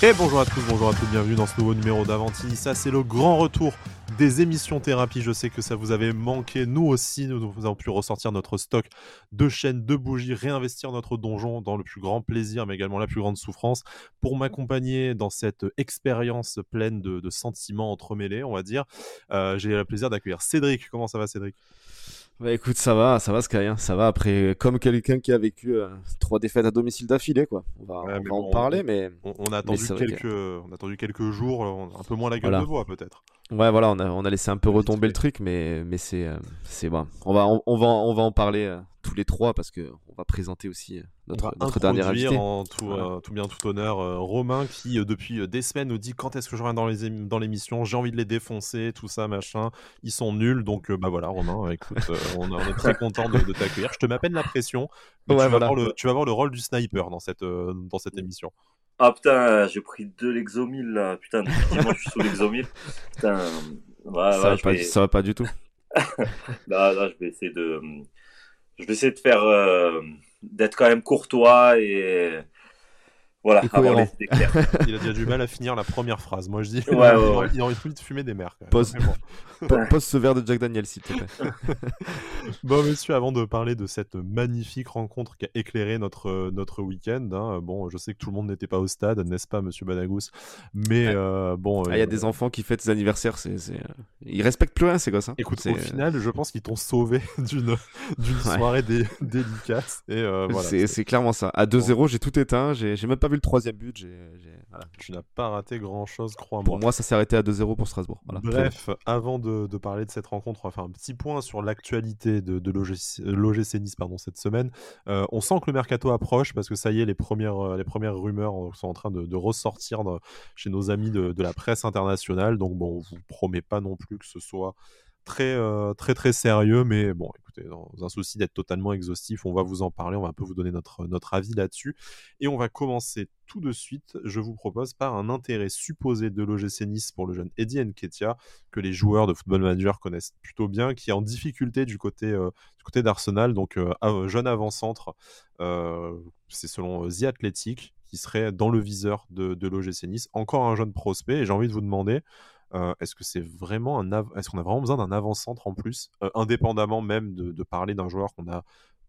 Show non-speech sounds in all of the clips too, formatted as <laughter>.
Et bonjour à tous, bonjour à tous, bienvenue dans ce nouveau numéro d'Avanti. Ça, c'est le grand retour des émissions thérapie. Je sais que ça vous avait manqué. Nous aussi, nous, avons pu ressortir notre stock de chaînes, de bougies, réinvestir notre donjon dans le plus grand plaisir, mais également la plus grande souffrance. Pour m'accompagner dans cette expérience pleine de, sentiments entremêlés, on va dire, euh, j'ai le plaisir d'accueillir Cédric. Comment ça va, Cédric? Bah écoute, ça va, ça va Sky, hein. ça va après, comme quelqu'un qui a vécu euh, trois défaites à domicile d'affilée, quoi. On va, en parler, mais on, a attendu quelques, on a attendu quelques jours, un peu moins la gueule de bois peut-être. Ouais, voilà, on a, on a laissé un peu retomber le truc, mais, mais c'est, euh, c'est bon. On va, on, va, on va en parler euh, tous les trois parce que on va présenter aussi euh, notre, notre dernier invité. En tout, tout bien, tout honneur, Romain qui depuis des semaines nous dit quand est-ce que je reviens dans les dans l'émission, j'ai envie de les défoncer, tout ça, machin. Ils sont nuls, donc bah voilà, Romain, écoute, on, est très content de, t'accueillir. Je te mets la pression. tu, vas avoir le, tu vas avoir le rôle du sniper dans cette, dans cette émission. Ah putain, j'ai pris deux l'exomil là. Putain, effectivement, je suis sous l'exomil. Putain, ouais, ça, va pas, ça va pas du tout. <laughs> là, là, je vais essayer de, je vais essayer de faire, euh, d'être quand même courtois et voilà, il a déjà du mal à finir la première phrase. Moi, je dis, ouais, il, a, il, a envie de fumer des mers. Pose, pose ce verre de Jack Daniel, s'il te plaît. <laughs> bon, monsieur, avant de parler de cette magnifique rencontre qui a éclairé notre, notre week-end, hein, bon, je sais que tout le monde n'était pas au stade, n'est-ce pas, monsieur Badagous Mais euh, bon. Ah, il y a euh, des enfants qui fêtent des anniversaires, c'est, c'est... ils respectent plus rien, ces gosses. Hein. Écoute, au final, je pense qu'ils t'ont sauvé <laughs> d'une, d'une soirée délicate. Et, euh, voilà, c'est, c'est clairement ça. À 2-0, j'ai tout éteint, j'ai, j'ai même pas vu le troisième but. Tu n'as pas raté grand-chose, crois-moi. Pour moi, ça s'est arrêté à 2-0 pour Strasbourg. Bref, avant de, parler de cette rencontre, on va faire un petit point sur l'actualité de, de l'OGC Nice pardon, cette semaine. Euh, on sent que le mercato approche parce que ça y est, les premières, euh, les premières rumeurs sont en train de, ressortir chez nos amis de, la presse internationale. Donc, bon, on vous promet pas non plus que ce soit très, euh, très, très sérieux, mais bon, écoutez, dans un souci d'être totalement exhaustif, on va vous en parler, on va un peu vous donner notre, notre avis là-dessus. Et on va commencer tout de suite, je vous propose, par un intérêt supposé de l'OGC Nice pour le jeune Eddie Nketiah, que les joueurs de Football Manager connaissent plutôt bien, qui est en difficulté du côté, euh, du côté d'Arsenal, donc euh, jeune avant-centre, c'est selon The Athletic, qui serait dans le viseur de, de l'OGC Nice. Encore un jeune prospect, et j'ai envie de vous demander, euh, est-ce que c'est vraiment un est-ce qu'on a vraiment besoin d'un avant-centre en plus, euh, indépendamment même de, parler d'un joueur qu'on n'a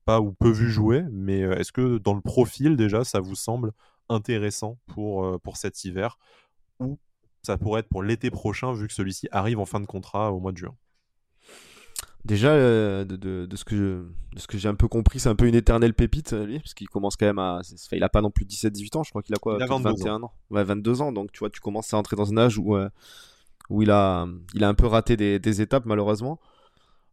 pas ou peu vu jouer, mais est-ce que dans le profil déjà ça vous semble intéressant pour, pour cet hiver ou ça pourrait être pour l'été prochain vu que celui-ci arrive en fin de contrat au mois de juin? Déjà, de, ce que ce que j'ai un peu compris, c'est un peu une éternelle pépite, lui, parce qu'il commence quand même à. il a pas non plus 17-18 ans, je crois qu'il a quoi Il a 21 ans. Ouais, 22 ans, donc tu vois, tu commences à entrer dans un âge où où il a, un peu raté des, étapes malheureusement.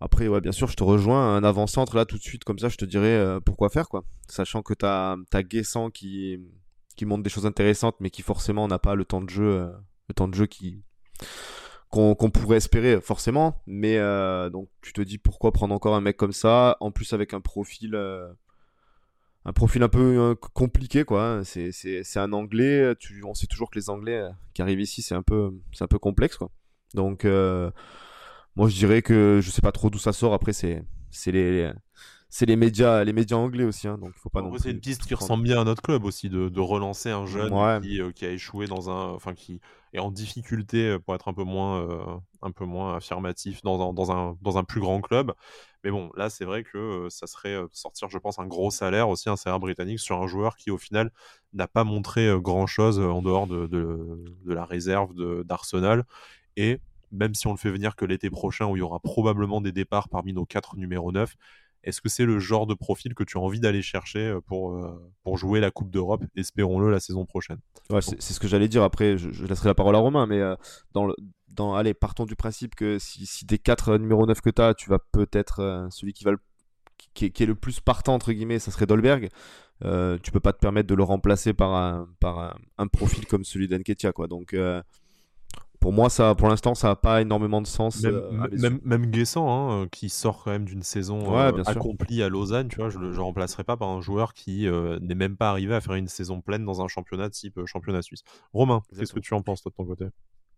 Après, ouais, bien sûr, je te rejoins. Un avant-centre là tout de suite, comme ça, je te dirais euh, pourquoi faire quoi. Sachant que tu as, as Guessant qui, qui montre des choses intéressantes, mais qui forcément n'a pas le temps de jeu, euh, le temps de jeu qui qu'on pourrait espérer forcément. Mais euh, donc, tu te dis pourquoi prendre encore un mec comme ça, en plus avec un profil un profil un peu euh, compliqué quoi. Hein. C'est un anglais. Tu, on sait toujours que les anglais euh, qui arrivent ici c'est un peu c'est un peu complexe quoi. Donc euh, moi je dirais que je sais pas trop d'où ça sort. Après c'est c'est les c'est les médias, les médias anglais aussi, hein, donc il faut pas. C'est une piste qui ressemble bien à notre club aussi, de, de relancer un jeune qui, qui, a échoué dans un, enfin qui est en difficulté pour être un peu moins, un peu moins affirmatif dans un, dans un, dans un plus grand club. Mais bon, là, c'est vrai que euh, ça serait euh, sortir, je pense, un gros salaire aussi, un salaire britannique sur un joueur qui, au final, n'a pas montré euh, grand-chose en dehors de, de, la réserve d'Arsenal. Et même si on le fait venir que l'été prochain, où il y aura probablement des départs parmi nos quatre numéros 9, est-ce que c'est le genre de profil que tu as envie d'aller chercher pour, pour jouer la Coupe d'Europe, espérons-le, la saison prochaine C'est ce que j'allais dire. Après, je, laisserai la parole à Romain, mais dans, le, allez, partons du principe que si, si des 4 numéros 9 que tu as, tu vas peut-être euh, celui qui va qui, est, le plus partant entre guillemets, ça serait Dolberg. Euh, tu peux pas te permettre de le remplacer par un, par un, profil comme celui d'Enketia quoi. Donc euh, pour moi, ça, pour l'instant, ça n'a pas énormément de sens. Même, même, Guessant, hein, qui sort quand même d'une saison accomplie à Lausanne, tu vois, je ne le remplacerai pas par un joueur qui n'est même pas arrivé à faire une saison pleine dans un championnat type championnat suisse. Romain, qu'est-ce que tu en penses toi, de ton côté?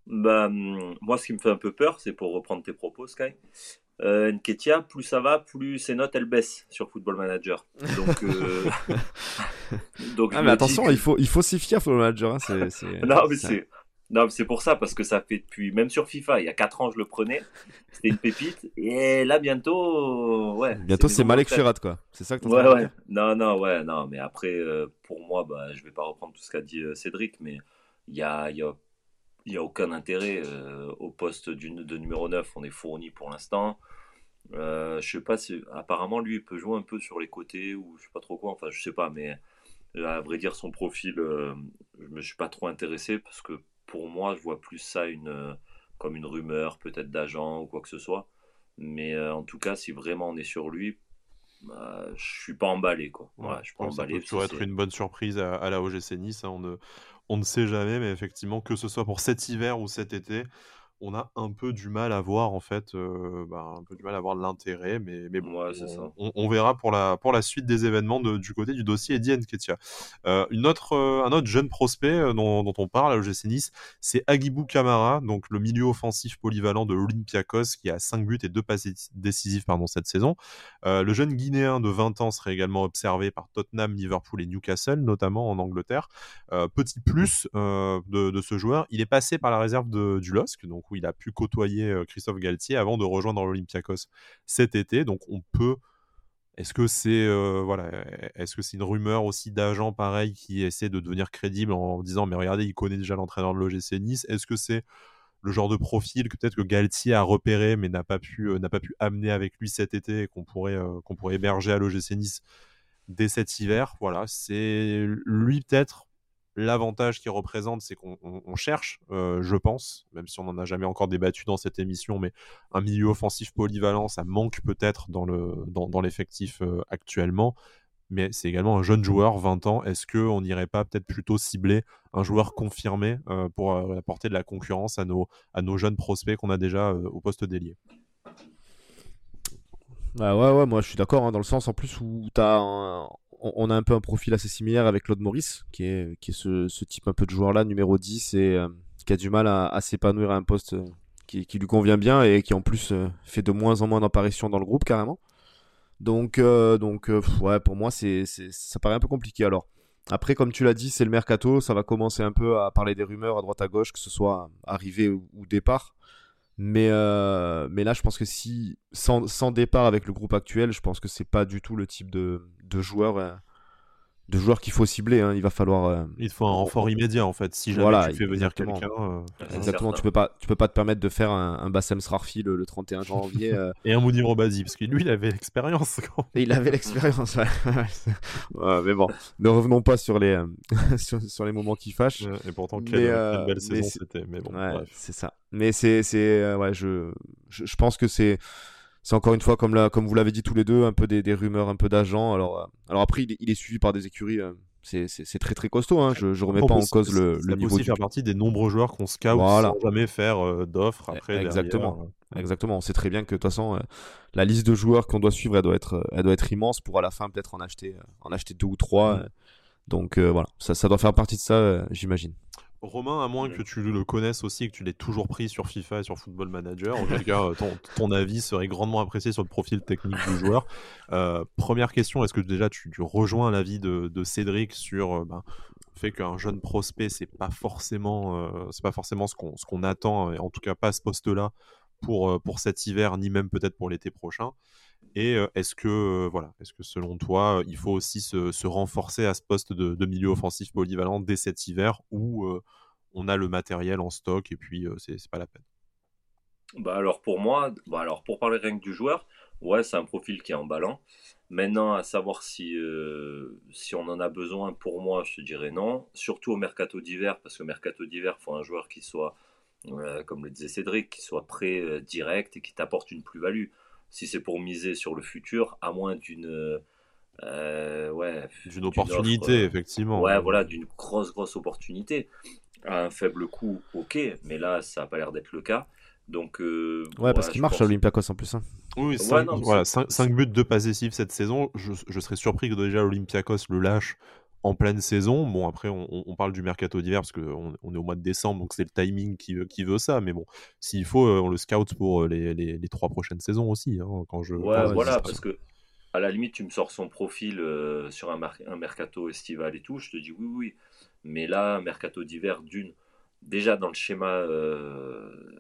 Bah, hum, moi, ce qui me fait un peu peur, c'est pour reprendre tes propos, Sky, euh, Nketia, plus ça va, plus ses notes elles baissent sur Football Manager. Donc, euh, <laughs> <laughs> donc ah, mais attention, il faut il faut s'y fier Football Manager. Hein, <laughs> non mais c'est non, c'est pour ça, parce que ça fait depuis, même sur FIFA, il y a 4 ans, je le prenais. C'était une pépite. Et là, bientôt, ouais. Bientôt, c'est Malek Ferrat, quoi. C'est ça que tu ouais, ouais. Non, non, ouais, non. Mais après, euh, pour moi, bah, je vais pas reprendre tout ce qu'a dit Cédric, mais il y a, y a n'y a aucun intérêt euh, au poste de numéro 9. On est fourni pour l'instant. Euh, je sais pas si. Apparemment, lui, il peut jouer un peu sur les côtés ou je sais pas trop quoi. Enfin, je sais pas, mais euh, à vrai dire, son profil, je me suis pas trop intéressé parce que pour moi, je vois plus ça une, comme une rumeur, peut-être d'agent ou quoi que ce soit. Mais en tout cas, si vraiment on est sur lui, bah, je suis pas emballé quoi. Ouais, je suis pas emballé. Ça peut être une bonne surprise à, la OGC Nice. Hein. On, ne, on ne sait jamais, mais effectivement, que ce soit pour cet hiver ou cet été, on a un peu du mal à voir en fait, euh, bah, un peu du mal à voir l'intérêt, mais, mais bon, on, verra pour la, pour la suite des événements du côté du dossier Eddie Nketia. Euh, une autre, euh, un autre jeune prospect dont, on parle à l'OGC Nice, c'est Agibou Kamara, donc le milieu offensif polyvalent de l'Olympiakos qui a 5 buts et 2 passes décisives pardon, cette saison. le jeune Guinéen de 20 ans serait également observé par Tottenham, Liverpool et Newcastle, notamment en Angleterre. petit plus de, de, ce joueur, il est passé par la réserve de, du LOSC, donc où il a pu côtoyer Christophe Galtier avant de rejoindre l'Olympiakos cet été. Donc on peut. Est-ce que c'est voilà, est-ce que c'est une rumeur aussi d'agents pareil qui essaie de devenir crédible en disant mais regardez il connaît déjà l'entraîneur de l'OGC Nice. Est-ce que c'est le genre de profil que peut-être que Galtier a repéré mais n'a pas pu pu amener avec lui cet été et qu'on pourrait qu'on pourrait héberger à l'OGC Nice dès cet hiver? Voilà, c'est lui peut-être L'avantage qu'il représente, c'est qu'on cherche, euh, je pense, même si on n'en a jamais encore débattu dans cette émission, mais un milieu offensif polyvalent, ça manque peut-être dans, le, dans, l'effectif euh, actuellement. Mais c'est également un jeune joueur, 20 ans. Est-ce qu'on n'irait pas peut-être plutôt cibler un joueur confirmé euh, pour apporter de la concurrence à nos, à nos jeunes prospects qu'on a déjà au poste d'ailier? Bah ouais, ouais, moi je suis d'accord, hein, dans le sens en plus où tu as un, on, a un peu un profil assez similaire avec Claude Maurice, qui est, qui est ce, type un peu de joueur-là, numéro 10, et euh, qui a du mal à, s'épanouir à un poste euh, qui, lui convient bien et qui en plus euh, fait de moins en moins d'apparitions dans le groupe carrément. Donc, donc ouais, pour moi, c'est, ça paraît un peu compliqué. Alors, après, comme tu l'as dit, c'est le mercato, ça va commencer un peu à parler des rumeurs à droite à gauche, que ce soit arrivée ou, départ. Mais, mais là, je pense que si, sans, sans, départ avec le groupe actuel, je pense que c'est pas du tout le type de, de joueurs euh, de joueurs qu'il faut cibler. Hein. Il va falloir. Euh, il faut un renfort immédiat en fait. Si jamais tu fais venir quelqu'un. Euh, exactement. Tu peux pas, tu peux pas te permettre de faire un, un Bassem Srarfi le, 31 janvier. <laughs> Et un Mounir Obasi parce que lui, il avait l'expérience. <laughs> il avait l'expérience. <laughs> ouais. mais bon, ne revenons pas sur les sur, les moments qui fâchent. Et pourtant, quelle, belle saison c'était. Mais bon, c'est ça. Mais c'est, c'est, ouais, je, je pense que c'est c'est encore une fois, comme, la, comme vous l'avez dit tous les deux, un peu des, rumeurs, un peu d'agents. Alors, euh, alors après, il, est suivi par des écuries. Euh, c'est très très costaud. Hein. Je, ne remets pas en cause le, le niveau. aussi faire partie des nombreux joueurs qu'on scout voilà. sans jamais faire euh, d'offres après. Exactement. Exactement. On sait très bien que de toute façon, la liste de joueurs qu'on doit suivre, elle doit être, elle doit être immense pour à la fin peut-être en acheter, en acheter deux ou trois. Mm. Donc voilà, ça, ça doit faire partie de ça, j'imagine. Romain, à moins que tu le connaisses aussi et que tu l'aies toujours pris sur FIFA et sur Football Manager, en tout <laughs> cas, euh, ton, avis serait grandement apprécié sur le profil technique du joueur. <laughs> Euh, première question, est-ce que déjà tu, rejoins l'avis de, Cédric sur euh, ben, le fait qu'un jeune prospect, c'est pas forcément, c'est pas forcément ce qu'on, ce qu'on attend, et en tout cas pas ce poste-là pour, pour cet hiver, ni même peut-être pour l'été prochain? Et est-ce que, voilà, est-ce que selon toi, il faut aussi se, renforcer à ce poste de, milieu offensif polyvalent dès cet hiver où on a le matériel en stock et puis c'est pas la peine? Bah alors pour moi, bah alors pour parler rien que du joueur, ouais, c'est un profil qui est emballant. Maintenant, à savoir si, si on en a besoin, pour moi, je te dirais non. Surtout au mercato d'hiver, parce que mercato d'hiver, il faut un joueur qui soit, comme le disait Cédric, qui soit prêt direct et qui t'apporte une plus-value si c'est pour miser sur le futur, à moins d'une euh, ouais, d'une opportunité, effectivement. Ouais, voilà, d'une grosse, grosse opportunité. À un faible coût, ok, mais là, ça n'a pas l'air d'être le cas. Donc, euh, ouais, parce qu'il marche à l'Olympiakos en plus. Hein. Oui, 5, voilà, buts, de passes décisives cette saison. Je, je, serais surpris que déjà l'Olympiakos le lâche en pleine saison. Bon, après, on, parle du mercato d'hiver parce qu'on on est au mois de décembre, donc c'est le timing qui, qui, veut ça. Mais bon, s'il faut, on le scout pour les, les, les trois prochaines saisons aussi. Hein, quand je, ouais, voilà, parce que à la limite, tu me sors son profil sur un, un, mercato estival et tout, je te dis oui, oui. Mais là, un mercato d'hiver, d'une, déjà dans le schéma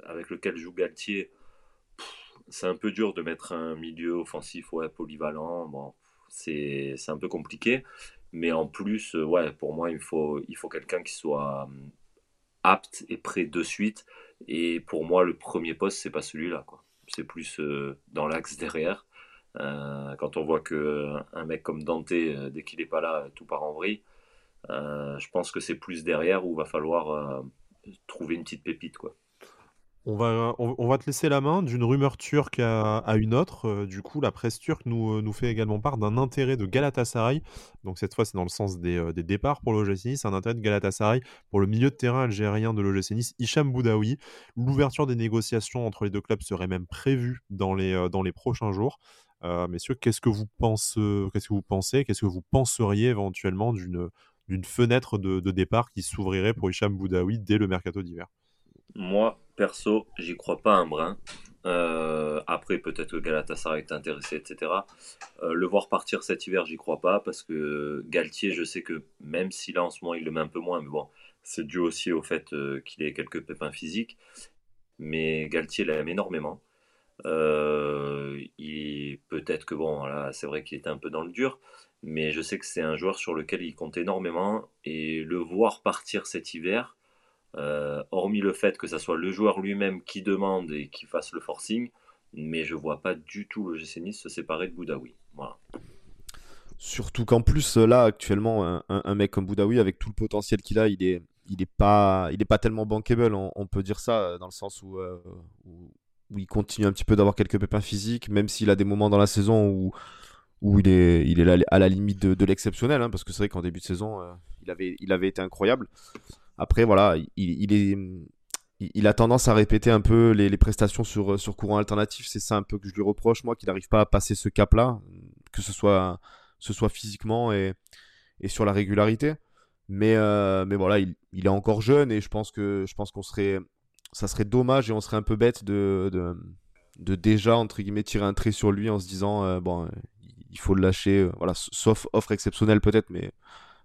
avec lequel joue Galtier, c'est un peu dur de mettre un milieu offensif ouais, polyvalent. Bon, c'est un peu compliqué. Mais en plus, euh, ouais, pour moi, il faut, il faut quelqu'un qui soit euh, apte et prêt de suite. Et pour moi, le premier poste, c'est pas celui-là. C'est plus euh, dans l'axe derrière. quand on voit que un mec comme Dante, dès qu'il n'est pas là, tout part en vrille. je pense que c'est plus derrière où va falloir trouver une petite pépite. quoi. On va, te laisser la main d'une rumeur turque à, une autre. Euh, du coup, la presse turque nous, euh, nous fait également part d'un intérêt de Galatasaray. Donc cette fois, c'est dans le sens des, euh, départs pour l'OGC Nice. Un intérêt de Galatasaray pour le milieu de terrain algérien de l'OGC Nice, Hicham Boudaoui. L'ouverture des négociations entre les deux clubs serait même prévue dans les, prochains jours. messieurs, qu'est-ce que vous pensez Qu'est-ce que vous pensez? Qu'est-ce que vous penseriez éventuellement d'une d'une fenêtre de, de départ qui s'ouvrirait pour Hicham Boudaoui dès le mercato d'hiver? Moi, perso, j'y crois pas un brin. Euh, après, peut-être que Galatasaray est intéressé, etc. Euh, le voir partir cet hiver, j'y crois pas, parce que Galtier, je sais que même si là en ce moment il le met un peu moins, mais bon, c'est dû aussi au fait euh, qu'il ait quelques pépins physiques. Mais Galtier l'aime énormément. il peut-être que bon, là, c'est vrai qu'il était un peu dans le dur, mais je sais que c'est un joueur sur lequel il compte énormément et le voir partir cet hiver, euh, hormis le fait que ce soit le joueur lui-même qui demande et qui fasse le forcing, mais je vois pas du tout le GC se séparer de Boudaoui. Surtout qu'en plus, là, actuellement, un, mec comme Boudaoui, avec tout le potentiel qu'il a, il est, il est, pas, il est pas tellement bankable, on, peut dire ça, dans le sens euh, où, où, il continue un petit peu d'avoir quelques pépins physiques, même s'il a des moments dans la saison où, où il est, il est à la limite de, l'exceptionnel, hein, parce que c'est vrai qu'en début de saison, euh, il, avait, il avait été incroyable. Après, voilà, il, est, il, a tendance à répéter un peu les, prestations sur, sur courant alternatif. C'est ça un peu que je lui reproche, moi, qu'il n'arrive pas à passer ce cap-là, que ce soit, ce soit physiquement et, et sur la régularité. Mais, euh, mais voilà, il, est encore jeune et je pense que je pense qu'on serait, ça serait dommage et on serait un peu bête de, de, déjà entre guillemets tirer un trait sur lui en se disant euh, bon, il faut le lâcher. Euh, voilà, sauf offre exceptionnelle peut-être, mais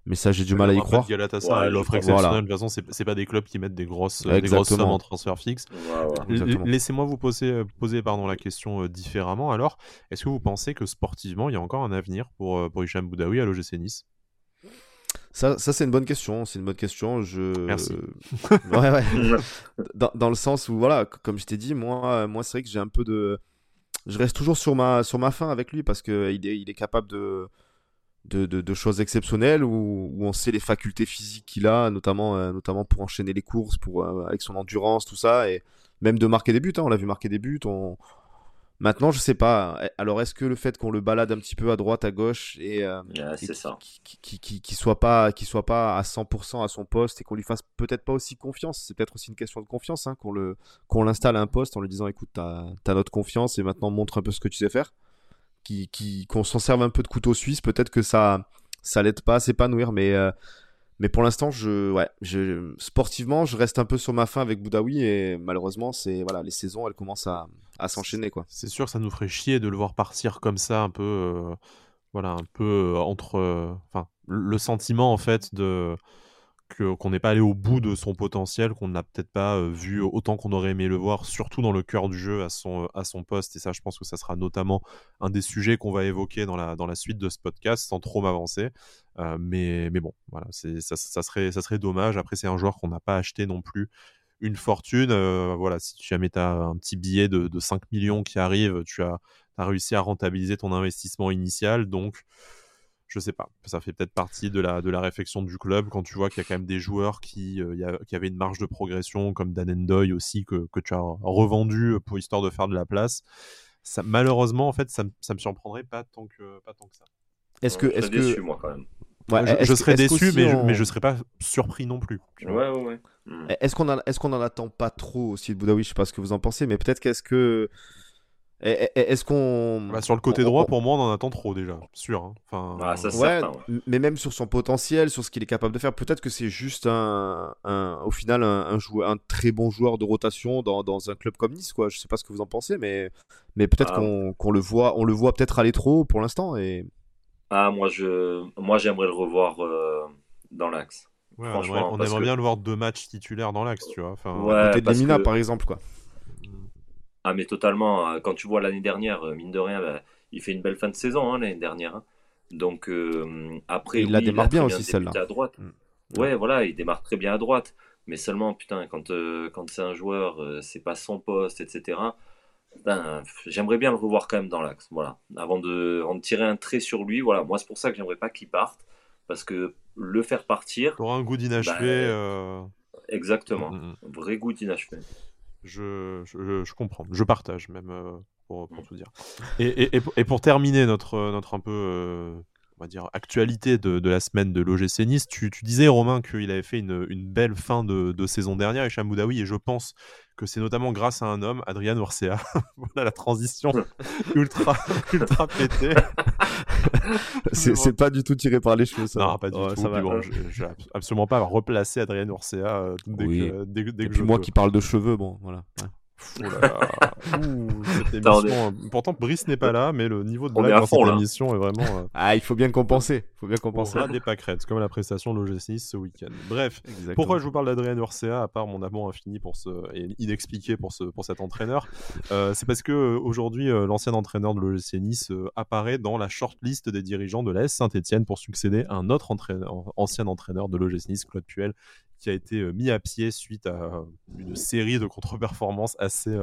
mais ça j'ai du mal à y croire. Galatasaray, l'offre exceptionnelle, de toute façon, c'est pas des clubs qui mettent des grosses, des grosses sommes en transfert fixe. Laissez-moi vous poser, euh, poser pardon, la question euh, différemment. Alors, est-ce que vous pensez que sportivement, il y a encore un avenir pour, euh, pour Hicham Boudaoui à l'OGC Nice? Ça, ça c'est une bonne question. C'est une bonne question. Je... Merci. ouais, ouais. <laughs> dans, dans, le sens où, voilà, comme je t'ai dit, moi, moi c'est vrai que j'ai un peu de. Je reste toujours sur ma, sur ma fin avec lui parce qu'il est, il est capable de, de, choses exceptionnelles où, on sait les facultés physiques qu'il a, notamment, euh, notamment pour enchaîner les courses, pour, euh, avec son endurance, tout ça, et même de marquer des buts. Hein, on l'a vu marquer des buts. On... Maintenant, je sais pas. Alors, est-ce que le fait qu'on le balade un petit peu à droite, à gauche, et, euh, qui, qui, soit pas, soit pas à 100% à son poste et qu'on lui fasse peut-être pas aussi confiance, c'est peut-être aussi une question de confiance, hein, qu'on le, qu'on l'installe à un poste en lui disant, écoute, t'as as notre confiance et maintenant montre un peu ce que tu sais faire qui, qu'on s'en serve un peu de couteau suisse, peut-être que ça, ça l'aide pas à s'épanouir, mais, euh, mais pour l'instant, je, ouais, je, sportivement, je reste un peu sur ma fin avec Boudaoui et malheureusement, c'est voilà, les saisons, elles commencent à, à s'enchaîner quoi. C'est sûr, ça nous ferait chier de le voir partir comme ça, un peu, euh, voilà, un peu euh, entre, enfin, le sentiment en fait de qu'on n'est pas allé au bout de son potentiel, qu'on n'a peut-être pas euh, vu autant qu'on aurait aimé le voir, surtout dans le cœur du jeu à son, euh, à son poste. Et ça, je pense que ça sera notamment un des sujets qu'on va évoquer dans la, dans la suite de ce podcast, sans trop m'avancer. Euh, mais, mais bon, voilà, ça, ça, serait, ça serait dommage. Après, c'est un joueur qu'on n'a pas acheté non plus une fortune. voilà, si jamais tu as un petit billet de, de 5 millions qui arrive, tu as, as réussi à rentabiliser ton investissement initial. Donc, je sais pas. Ça fait peut-être partie de la, de la réflexion du club quand tu vois qu'il y a quand même des joueurs qui, euh, qui avaient une marge de progression, comme Dan Endoy aussi, que, que, tu as revendu pour histoire de faire de la place. Ça, malheureusement, en fait, ça, ça me surprendrait pas tant que, pas tant que ça. Est-ce que. Est-ce que... déçu, moi, quand même. je, serais déçu, mais, je, mais je serais pas surpris non plus. Ouais, ouais, ouais. Hmm. Est-ce qu'on est qu'on en attend pas trop aussi de Boudaoui? Je sais pas ce que vous en pensez, mais peut-être qu'est-ce que Est-ce qu'on. Bah, sur le côté droit, pour moi, on en attend trop déjà, sûr. Hein. Enfin, ah, ça, ouais, mais même sur son potentiel, sur ce qu'il est capable de faire, peut-être que c'est juste un, un, au final un, joueur, un très bon joueur de rotation dans, dans, un club comme Nice. Quoi. Je sais pas ce que vous en pensez, mais, mais peut-être ah. qu'on le voit, on le voit peut-être aller trop pour l'instant. Et... Ah, moi, je, moi j'aimerais le revoir euh, dans l'axe. Franchement, on aimerait, bien le voir deux matchs titulaires dans l'axe, tu vois. Enfin, à côté de Mina, par exemple, quoi. Ah, mais totalement. Hein. Quand tu vois l'année dernière, euh, mine de rien, bah, il fait une belle fin de saison hein, l'année dernière. Hein. Donc, euh, après. il la démarre bien aussi, celle-là. À droite. Mm. Ouais, voilà, il démarre très bien à droite. Mais seulement, putain, quand, euh, quand c'est un joueur, c'est pas son poste, etc. Ben, j'aimerais bien le revoir quand même dans l'axe. Voilà. Avant de, en tirer un trait sur lui, voilà. Moi, c'est pour ça que j'aimerais pas qu'il parte. Parce que le faire partir. Aura un goût d'inachevé. Ben, exactement. Mm, Vrai goût d'inachevé. Je, je, comprends, je partage même euh, pour, pour, tout dire. Et, et, et, pour terminer notre, notre un peu euh, on va dire, actualité de, de la semaine de l'OGC Nice. Tu, tu, disais, Romain, qu'il avait fait une, une belle fin de, de, saison dernière, Hicham Boudaoui, et je pense que c'est notamment grâce à un homme, Adrien Orcea. <laughs> voilà la transition ultra, ultra pétée. <laughs> <laughs> c'est pas du tout tiré par les cheveux, ça. Non, pas du tout. Ça va. Bon, je, absolument pas replacer Adrien Orcea euh, dès oui. que, dès, dès et puis moi qui parle de cheveux, bon, voilà. Ouais. Oh <laughs> cette émission, euh, Pourtant, Brice n'est pas là, mais le niveau de blague dans cette émission est vraiment. Euh, ah, il faut bien compenser. Il faut bien compenser. On des pâquerettes, comme la prestation de l'OGC ce week-end. Bref, pourquoi je vous parle d'Adrien Urcea, à part mon amour infini pour ce et inexpliqué pour ce pour cet entraîneur, euh, c'est parce que aujourd'hui, l'ancien entraîneur de l'OGC Nice apparaît dans la shortlist des dirigeants de l'AS Saint-Etienne pour succéder à un autre entraîneur, ancien entraîneur de l'OGC Nice, Claude Puel, qui a été mis à pied suite à une série de contre-performances assez,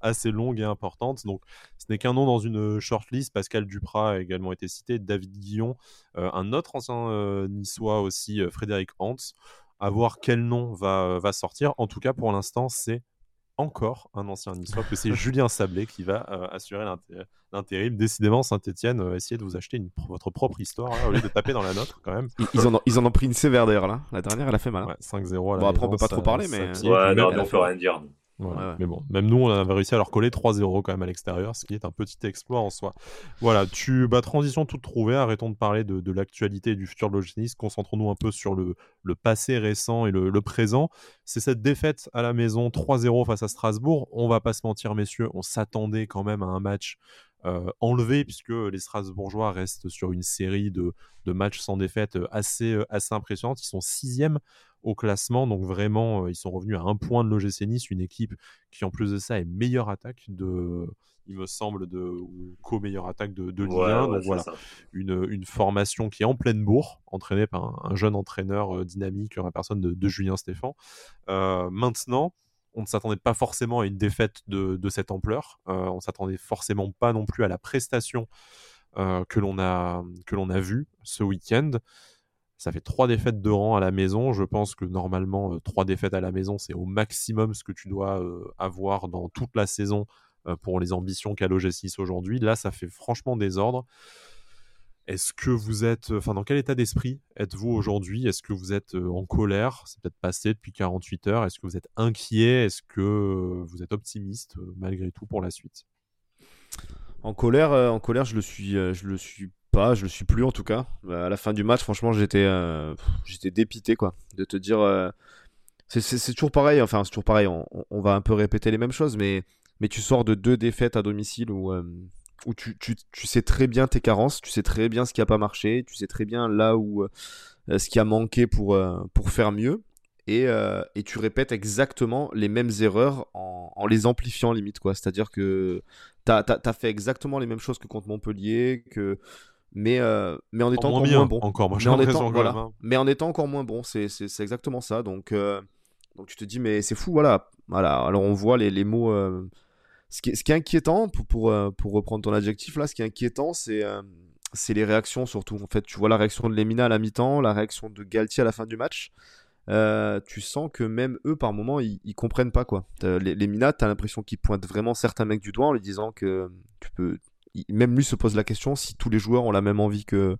assez longue et importante. Donc, ce n'est qu'un nom dans une shortlist. Pascal Duprat a également été cité, David Guillon, un autre ancien niçois aussi, Frédéric Hans. À voir quel nom va sortir. En tout cas, pour l'instant, c'est encore un ancien niçois, que c'est <laughs> Julien Sablé qui va euh, assurer l'intérim. Décidément, Saint-Etienne, euh, essayez de vous acheter une, votre propre histoire au lieu de taper dans la nôtre quand même. Ils, en, ont, ils en ont pris une sévère d'ailleurs là. La dernière, elle a fait mal. Hein. 5-0 Bon, après, on peut pas trop parler, mais. Ouais, non, on peut rien dire. Mais bon, même nous, on avait réussi à leur coller 3-0 quand même à l'extérieur, ce qui est un petit exploit en soi. Voilà, tu, bah, transition toute trouvée. Arrêtons de parler de, l'actualité et du futur de l'OGC Concentrons-nous un peu sur le, le passé récent et le, présent. C'est cette défaite à la maison 3-0 face à Strasbourg. On va pas se mentir, messieurs, on s'attendait quand même à un match euh, enlevé puisque les Strasbourgeois restent sur une série de, de matchs sans défaite assez, euh, assez impressionnante. Ils sont sixième au classement. Donc vraiment, euh, ils sont revenus à un point de l'OGC Nice, une équipe qui en plus de ça est meilleure attaque de, il me semble, de ou co-meilleure attaque de, de Ligue 1. donc voilà, une, une, formation qui est en pleine bourre, entraînée par un, jeune entraîneur euh, dynamique, la personne de, Julien Stéphan. Euh, maintenant, on ne s'attendait pas forcément à une défaite de, de cette ampleur. Euh, on s'attendait forcément pas non plus à la prestation euh, que l'on a que l'on a vue ce week-end. Ça fait trois défaites de rang à la maison. Je pense que normalement, euh, trois défaites à la maison, c'est au maximum ce que tu dois euh, avoir dans toute la saison euh, pour les ambitions qu'a l'OG6 aujourd'hui. Là, ça fait franchement désordre. Est-ce que vous êtes, enfin, dans quel état d'esprit êtes-vous aujourd'hui? Est-ce que vous êtes en colère? C'est peut-être passé depuis 48 heures. Est-ce que vous êtes inquiet? Est-ce que vous êtes optimiste malgré tout pour la suite? En colère, en colère, je le suis, je le suis pas, je le suis plus en tout cas. À la fin du match, franchement, j'étais euh, j'étais dépité quoi, de te dire. Euh, c'est toujours pareil, enfin c'est toujours pareil. On, va un peu répéter les mêmes choses, mais mais tu sors de deux défaites à domicile où euh, où tu, tu, tu, sais très bien tes carences, tu sais très bien ce qui a pas marché, tu sais très bien là où ce qui a manqué pour pour faire mieux. Et, et, tu répètes exactement les mêmes erreurs en, en les amplifiant limite quoi. C'est-à-dire que tu as, as, fait exactement les mêmes choses que contre Montpellier, que mais, euh, mais en étant encore moins bon. Encore, mais, en étant, voilà, mais en étant encore moins bon, c'est exactement ça. Donc, euh, donc tu te dis, mais c'est fou, voilà. voilà. Alors on voit les, les mots. Euh, ce, qui est, ce, qui est, inquiétant, pour, pour, pour, reprendre ton adjectif là, ce qui est inquiétant, c'est c'est les réactions surtout. En fait, tu vois la réaction de Lemina à la mi-temps, la réaction de Galtier à la fin du match. tu sens que même eux, par moment, ils, ils comprennent pas quoi. Les, les Mina, t'as l'impression qu'ils pointent vraiment certains mecs du doigt en lui disant que tu peux, même lui se pose la question si tous les joueurs ont la même envie que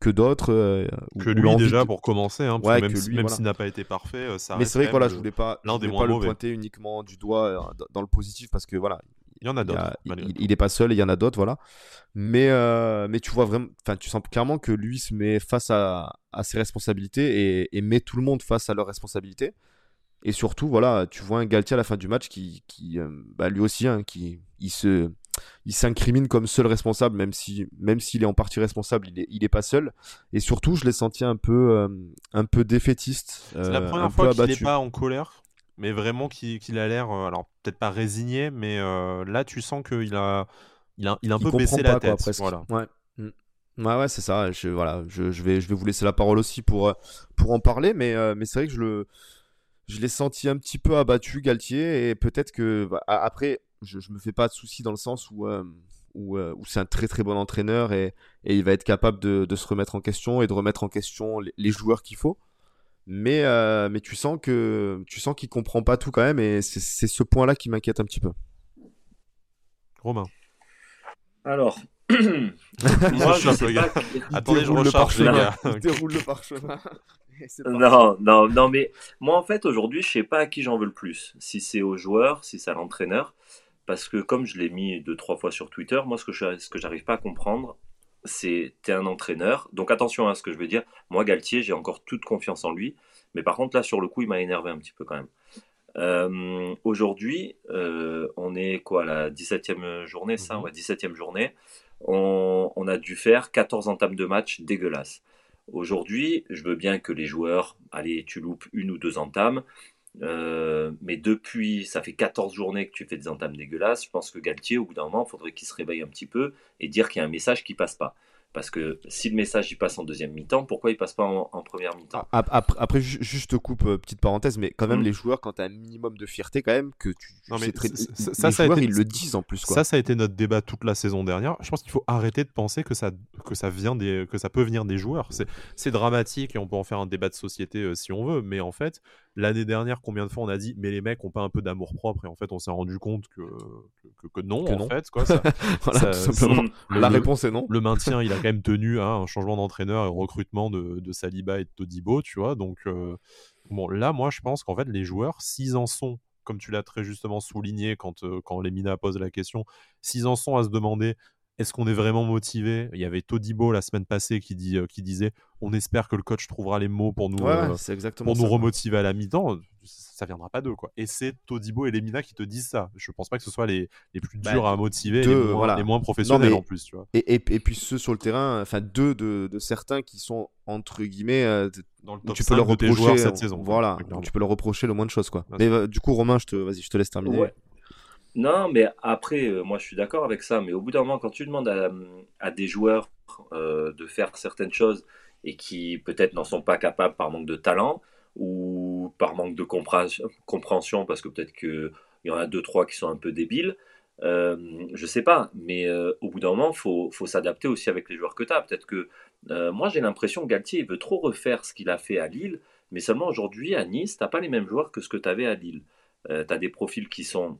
que d'autres. Euh, que lui déjà pour commencer, hein, parce même, s'il n'a pas été parfait, euh, ça Mais c'est vrai que voilà, je voulais pas, je voulais pas le pointer uniquement du doigt euh, dans le positif parce que voilà, Il y en a d'autres. Il, n'est pas seul, il y en a d'autres, voilà. Mais, mais tu vois vraiment, enfin, tu sens clairement que lui se met face à, ses responsabilités et, met tout le monde face à leurs responsabilités. Et surtout, voilà, tu vois un Galtier à la fin du match qui, qui bah, lui aussi, hein, qui il se, il s'incrimine comme seul responsable, même si, même s'il est en partie responsable, il est, il est pas seul. Et surtout, je l'ai senti un peu, euh, un peu défaitiste. C'est la euh, première fois qu'il n'est pas en colère, mais vraiment qu'il a l'air, euh, alors peut-être pas résigné, mais là, tu sens qu'il a, il a, il a un peu baissé la tête. voilà. Ouais. Mm. Ouais, ouais, c'est ça. Je, voilà, je, je, vais, je vais vous laisser la parole aussi pour, pour en parler, mais, mais c'est vrai que je le, je l'ai senti un petit peu abattu, Galtier, et peut-être que bah, après, je, je me fais pas de soucis dans le sens où, euh, euh, où, c'est un très très bon entraîneur et, et il va être capable de, de, se remettre en question et de remettre en question les, joueurs qu'il faut. Mais, euh, mais tu sens que tu sens qu'il comprend pas tout quand même et c'est ce point-là qui m'inquiète un petit peu. Romain. Alors, <clears throat> moi je sais pas. Attendez, je recharge les gars. <laughs> déroule le parchemin. <laughs> non, non, non, mais moi en fait aujourd'hui, je sais pas à qui j'en veux le plus. Si c'est aux joueurs, si c'est à l'entraîneur parce que comme je l'ai mis deux trois fois sur Twitter, moi ce que je, ce que j'arrive pas à comprendre, c'est es un entraîneur, donc attention à ce que je veux dire. Moi Galtier, j'ai encore toute confiance en lui, mais par contre là sur le coup, il m'a énervé un petit peu quand même. Euh, aujourd'hui, euh, on est quoi la 17e journée, ça, mhm. ouais, 17e journée. On, on, a dû faire 14 entames de match dégueulasses. Aujourd'hui, je veux bien que les joueurs, allez, tu loupes une ou deux entames, euh, mais depuis, ça fait 14 journées que tu fais des entames dégueulasses. Je pense que Galtier, au bout d'un moment, il faudrait qu'il se réveille un petit peu et dire qu'il y a un message qui passe pas. Parce que si le message il passe en deuxième mi-temps, pourquoi il passe pas en, première mi-temps? Après, après, juste coupe euh, petite parenthèse, mais quand même mm. les joueurs, quand tu as un minimum de fierté, quand même que tu, non, mais très... ça, les ça joueurs, ils le disent en plus. Quoi. Ça, ça a été notre débat toute la saison dernière. Je pense qu'il faut arrêter de penser que ça, que ça vient des, que ça peut venir des joueurs. C'est dramatique et on peut en faire un débat de société euh, si on veut, mais en fait, l'année dernière, combien de fois on a dit, mais les mecs ont pas un peu d'amour propre et en fait, on s'est rendu compte que, que, non, en fait. Quoi, <laughs> la réponse est non. Le maintien, il a quand même tenu à un changement d'entraîneur et recrutement de, de, Saliba et de Todibo, tu vois. Donc, euh, bon, là, moi, je pense qu'en fait, les joueurs, s'ils en sont, comme tu l'as très justement souligné quand, euh, quand Lemina pose la question, s'ils en sont à se demander est-ce qu'on est vraiment motivé? Il y avait Todibo la semaine passée qui, dit, euh, qui disait on espère que le coach trouvera les mots pour nous, pour nous remotiver à la mi-temps ça viendra pas d'eux quoi. Et c'est Todibo et Lemina qui te disent ça. Je pense pas que ce soit les, les plus bah, durs à motiver, les, moins, voilà. les, moins, professionnels en plus, tu vois. Et, et, puis ceux sur le terrain, enfin deux de, de, certains qui sont entre guillemets euh, dans le top tu peux leur reprocher cette euh, saison. Voilà, tu peux leur reprocher le moins de choses quoi. mais euh, du coup Romain, je te vas-y, je te laisse terminer. Non, mais après, moi je suis d'accord avec ça, mais au bout d'un moment, quand tu demandes à, des joueurs de faire certaines choses et qui peut-être n'en sont pas capables par manque de talent, ou par manque de compréhension, parce que peut-être qu'il y en a deux, trois qui sont un peu débiles. Euh, je sais pas, mais euh, au bout d'un moment, faut, faut s'adapter aussi avec les joueurs que tu as. Peut-être que euh, moi, j'ai l'impression que Galtier veut trop refaire ce qu'il a fait à Lille, mais seulement aujourd'hui, à Nice, tu pas les mêmes joueurs que ce que tu avais à Lille. Euh, tu as des profils qui sont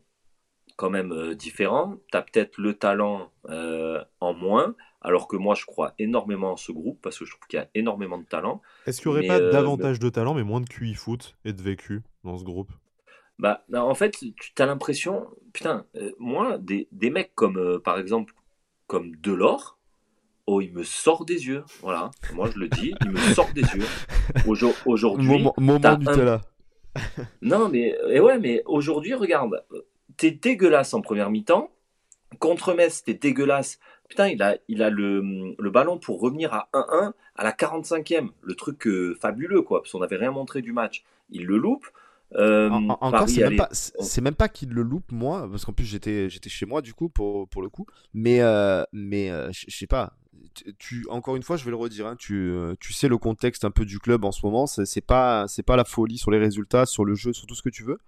quand même différents. Tu as peut-être le talent en moins, alors que moi, je crois énormément en ce groupe parce que je trouve qu'il y a énormément de talent. Est-ce qu'il n'y aurait pas euh, davantage de talent, mais moins de QI foot et de vécu dans ce groupe? Bah, en fait, tu as l'impression, putain, euh, moi, des, mecs comme, euh, par exemple, comme Delors, oh, il me sort des yeux. Voilà, moi je le dis, il me sort des yeux. Aujourd'hui. Moment, moment du un... non, mais, et ouais, mais aujourd'hui, regarde, t'es dégueulasse en première mi-temps. Contre Metz, t'es dégueulasse Putain, il a, il a le, le ballon pour revenir à 1-1 à la 45e. Le truc euh, fabuleux, quoi, parce qu'on n'avait rien montré du match. Il le loupe. Euh, encore, c'est même, pas, même pas qu'il le loupe, moi, parce qu'en plus j'étais, j'étais chez moi du coup pour, pour le coup. Mais, euh, mais je sais pas. Tu, encore une fois, je vais le redire. Hein, tu, tu sais le contexte un peu du club en ce moment. C'est pas, c'est pas la folie sur les résultats, sur le jeu, sur tout ce que tu veux.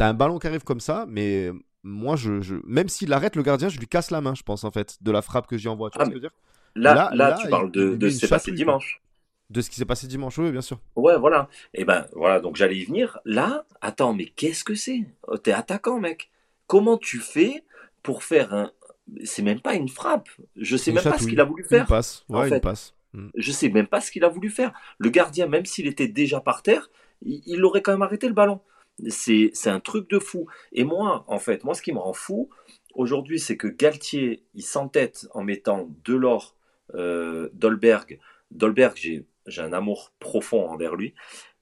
T'as un ballon qui arrive comme ça, mais moi, je, même s'il arrête le gardien, je lui casse la main, je pense, en fait, de la frappe que j'y envoie. Tu vois ah, ce que je veux dire? là, là, tu parles de, de ce qui s'est passé dimanche. De ce qui s'est passé dimanche, oui, bien sûr. Ouais, voilà. Et eh ben, voilà, donc j'allais y venir. Là, attends, mais qu'est-ce que c'est? Oh, T'es attaquant, mec. Comment tu fais pour faire un. C'est même pas une frappe. Je sais même pas ce qu'il a voulu faire. Il passe. Ouais, passe. Hmm. Je sais même pas ce qu'il a voulu faire. Le gardien, même s'il était déjà par terre, il aurait quand même arrêté le ballon. C'est un truc de fou. Et moi, en fait, moi, ce qui me rend fou, aujourd'hui, c'est que Galtier, il s'entête en mettant Delors, euh, Dolberg. Dolberg, j'ai un amour profond envers lui.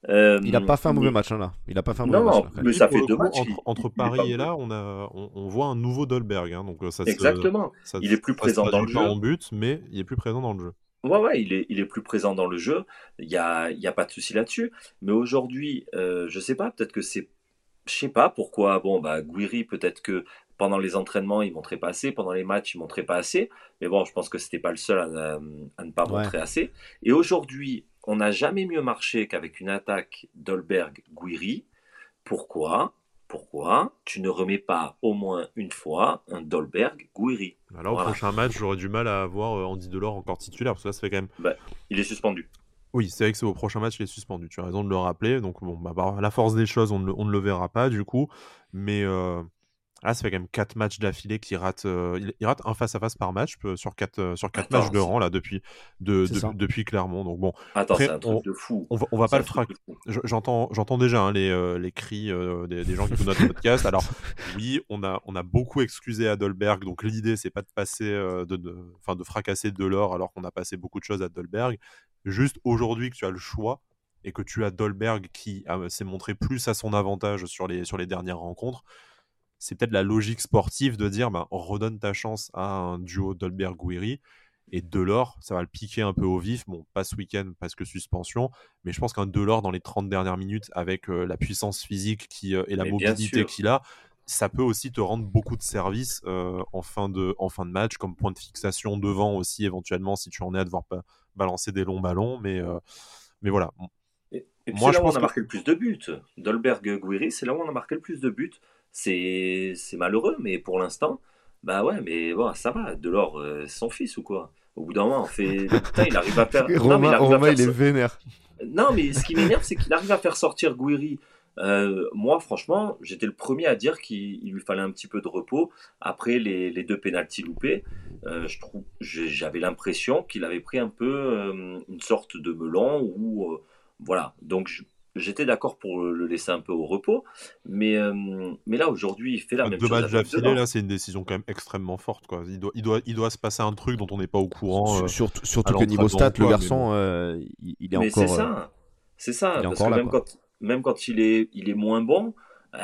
Euh, il n'a pas fait un mauvais match hein, là. Il a pas fait un mauvais non, match. mais ça fait deux matchs. Entre, Paris et là, on, a, on, voit un nouveau Dolberg. Hein, donc ça Exactement. il est plus présent dans le jeu. en but, mais il est plus présent dans le jeu. Ouais, ouais, il est, il est plus présent dans le jeu. Il n'y a, y a pas de souci là-dessus. Mais aujourd'hui, euh, je sais pas, peut-être que c'est. Je sais pas pourquoi. Bon, bah, Guiri, peut-être que pendant les entraînements, il montrait pas assez. Pendant les matchs, il montrait pas assez. Mais bon, je pense que c'était pas le seul à, ne pas montrer assez. Et aujourd'hui, on n'a jamais mieux marché qu'avec une attaque Dolberg-Guiri. Pourquoi? Pourquoi tu ne remets pas au moins une fois un Dolberg Guiri Alors au prochain match, j'aurais du mal à avoir euh, Andy Delors encore titulaire parce que là, ça fait quand même. Bah, il est suspendu. Oui, c'est vrai que c'est au prochain match, il est suspendu. Tu as raison de le rappeler. Donc, bon, bah, bah la force des choses, on ne, le verra pas du coup. Mais euh, Là, ça fait quand même 4 matchs d'affilée qu'il rate. Euh, il, rate un face-à-face par match euh, sur 4 euh, sur quatre matchs de rang là depuis, de, depuis Clermont. Donc bon. Attends, c'est un truc on, de fou. On va, on va pas le frac. J'entends, j'entends déjà hein, les, les cris des, des, gens qui écoutent notre <laughs> podcast. Alors oui, on a, on a beaucoup excusé Adolberg. Donc l'idée, c'est pas de passer, de, de, de fracasser de l'or alors qu'on a passé beaucoup de choses à Adolberg. Juste aujourd'hui que tu as le choix et que tu as Dolberg qui s'est montré plus à son avantage sur les, sur les dernières rencontres c'est peut-être la logique sportive de dire bah, on redonne ta chance à un duo Dolberg-Guiri et Delors, ça va le piquer un peu au vif. Bon, pas ce week-end parce que suspension, mais je pense qu'un Delors dans les 30 dernières minutes avec euh, la puissance physique qui, euh, et la mobilité qu'il a, ça peut aussi te rendre beaucoup de services euh, en, fin de, en fin de match, comme point de fixation devant aussi éventuellement si tu en es à devoir balancer des longs ballons. Mais, mais voilà. Et, Moi, c'est là où on a marqué le plus de buts. Dolberg-Guiri, c'est là où on a marqué le plus de buts c'est malheureux, mais pour l'instant, bah ouais, mais bon, ça va. Delors, euh, son fils ou quoi? Au bout d'un moment, on fait. Putain, il arrive à faire. <laughs> Romain, non, il, est vénère. Non, mais ce qui m'énerve, c'est qu'il arrive à faire sortir Guiri. Euh, moi, franchement, j'étais le premier à dire qu'il lui fallait un petit peu de repos après les, les deux pénalties loupés. Euh, j'avais l'impression qu'il avait pris un peu une sorte de melon ou voilà. Donc, je, J'étais d'accord pour le laisser un peu au repos, mais, euh, mais là aujourd'hui il fait la même chose. Deux matchs d'affilée, là c'est une décision quand même extrêmement forte. Quoi. Il, doit, il, doit, il doit se passer un truc dont on n'est pas au courant. Euh, surtout surtout que niveau stat, le garçon, euh, il, est mais encore. C'est ça, c'est ça. Parce que même, quand, même quand il est, il est moins bon,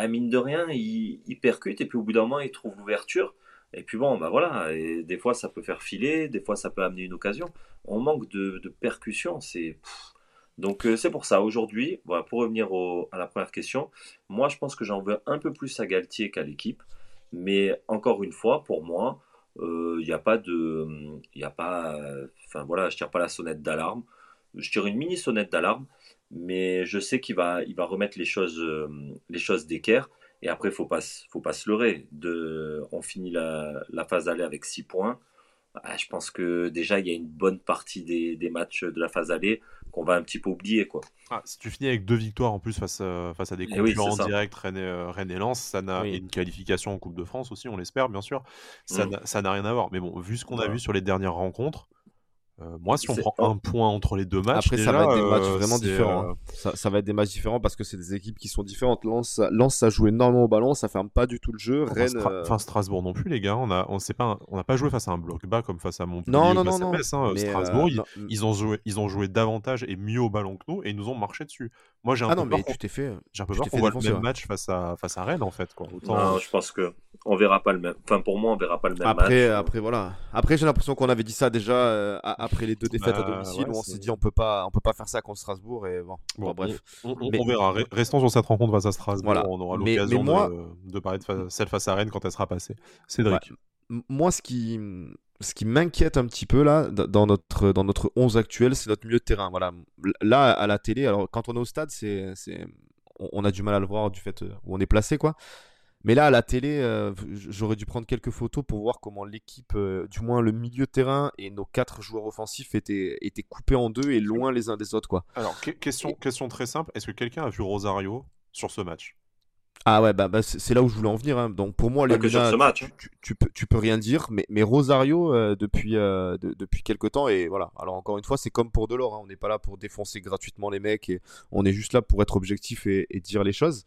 mine de rien, il, il percute et puis au bout d'un moment il trouve l'ouverture. Et puis bon, bah voilà, et des fois ça peut faire filer, des fois ça peut amener une occasion. On manque de, de percussion, c'est. Donc euh, c'est pour ça, aujourd'hui, voilà, pour revenir à la première question, moi je pense que j'en veux un peu plus à Galtier qu'à l'équipe, mais encore une fois, pour moi, il euh, n'y a pas de... Il a pas... Enfin voilà, je tire pas la sonnette d'alarme, je tire une mini sonnette d'alarme, mais je sais qu'il va, il va remettre les choses, euh, les choses d'équerre, et après, il faut pas, faut pas se leurrer. De, on finit la, la phase aller avec 6 points. Ah, je pense que déjà, il y a une bonne partie des, des matchs de la phase aller qu'on va un petit peu oublier. Quoi. Ah, si tu finis avec deux victoires en plus face à, face à des eh concurrents directs, Rennes et, euh, Rennes et Lens, ça n'a une qualification en Coupe de France aussi, on l'espère bien sûr. Ça mmh. n'a rien à voir. Mais bon, vu ce qu'on a vu sur les dernières rencontres, euh, moi, si on prend un point entre les deux matchs, après ça va être des matchs euh, vraiment différents. Hein. Ça, ça, va être des matchs différents parce que c'est des équipes qui sont différentes. Lens, Lens, ça joue énormément au ballon, ça ferme pas du tout le jeu. Enfin, Rennes, enfin Strasbourg non plus, les gars. On a, on sait pas, on n'a pas joué face à un bloc bas comme face à Montpellier. Non, non, non, non. Hein. Strasbourg, ils, ils, ont joué, ils ont joué davantage et mieux au ballon que nous et ils nous ont marché dessus. Moi, j'ai un ah peu non, mais tu t'es fait. J'ai un peu peur qu'on voit le même match face à face à Rennes en fait. Quoi. Autant... je pense que on verra pas le même. Enfin, pour moi, on verra pas le même après, match. Après, voilà. Après, j'ai l'impression qu'on avait dit ça déjà euh, après les deux défaites à bah, domicile. où on s'est dit, on peut pas, on peut pas faire ça contre Strasbourg. Et bon, bref. On, verra. Restons sur cette rencontre face à Strasbourg. Voilà. On aura l'occasion de, de, parler de celle face à Rennes quand elle sera passée. Cédric. Moi, ce qui, ce qui m'inquiète un petit peu là, dans notre, dans notre 11 actuel, c'est notre milieu de terrain. Voilà. Là, à la télé, alors quand on est au stade, c'est, on a du mal à le voir du fait où on est placé, quoi. Mais là, à la télé, euh, j'aurais dû prendre quelques photos pour voir comment l'équipe, euh, du moins le milieu de terrain et nos quatre joueurs offensifs étaient, étaient coupés en deux et loin les uns des autres. Quoi. Alors, question, question très simple est-ce que quelqu'un a vu Rosario sur ce match? Ah ouais, bah, bah c'est là où je voulais en venir. Hein. Donc pour moi, les ce match. Tu, tu, peux, tu peux rien dire, mais, mais Rosario, euh, depuis, depuis quelques temps, et voilà. Alors encore une fois, c'est comme pour Delors, hein. on n'est pas là pour défoncer gratuitement les mecs, et on est juste là pour être objectif et, et dire les choses.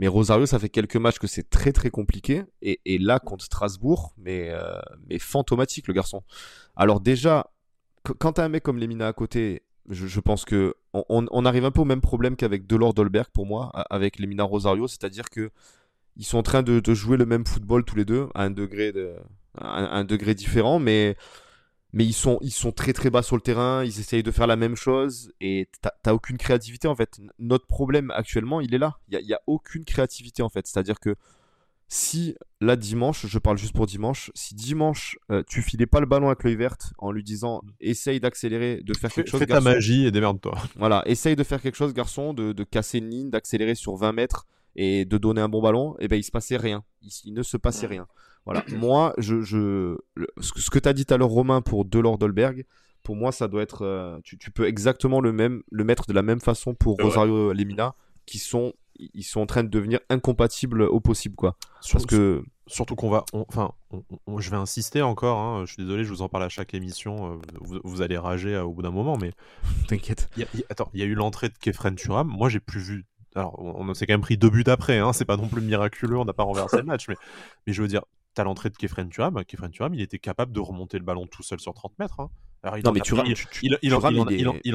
Mais Rosario, ça fait quelques matchs que c'est très très compliqué. Et, là, contre Strasbourg, mais, euh, mais fantomatique le garçon. Alors déjà, quand t'as un mec comme Lemina à côté, je, pense que on, on, arrive un peu au même problème qu'avec Delors Dolberg pour moi, avec Lemina Rosario, c'est-à-dire que ils sont en train de, jouer le même football tous les deux à un degré de, un, un degré différent, mais mais ils sont, ils sont très très bas sur le terrain, ils essayent de faire la même chose et t'as aucune créativité en fait. Notre problème actuellement, il est là. Il n'y a, a, aucune créativité en fait. C'est-à-dire que si là dimanche, je parle juste pour dimanche, si dimanche euh, tu filais pas le ballon avec l'œil verte en lui disant essaye d'accélérer, de faire quelque chose. Fais ta magie et démerde-toi. <laughs> Voilà, essaye de faire quelque chose, garçon, de, de casser une ligne, d'accélérer sur 20 mètres et de donner un bon ballon. Et ben il se passait rien. Il, il ne se passait rien. Voilà. moi, je, je, ce que tu as dit tout à l'heure, Romain, pour Delors Dolberg, pour moi, ça doit être. Euh, tu, tu, peux exactement le, même, le mettre de la même façon pour Rosario Lemina, qui sont, ils sont en train de devenir incompatibles au possible, quoi. Parce que. Surtout qu'on va. Enfin, je vais insister encore, hein, je suis désolé, je vous en parle à chaque émission, euh, vous, vous, allez rager euh, au bout d'un moment, mais. <laughs> T'inquiète. Attends, il y a eu l'entrée de Kefren Turam, moi j'ai plus vu alors on s'est quand même pris deux buts après, hein, c'est pas non plus miraculeux, on n'a pas renversé le match, mais, mais je veux dire, t'as l'entrée de Kefren Turam, Kefren Turam, il était capable de remonter le ballon tout seul sur 30 mètres. Hein. Alors, il, non, mais tu il, il,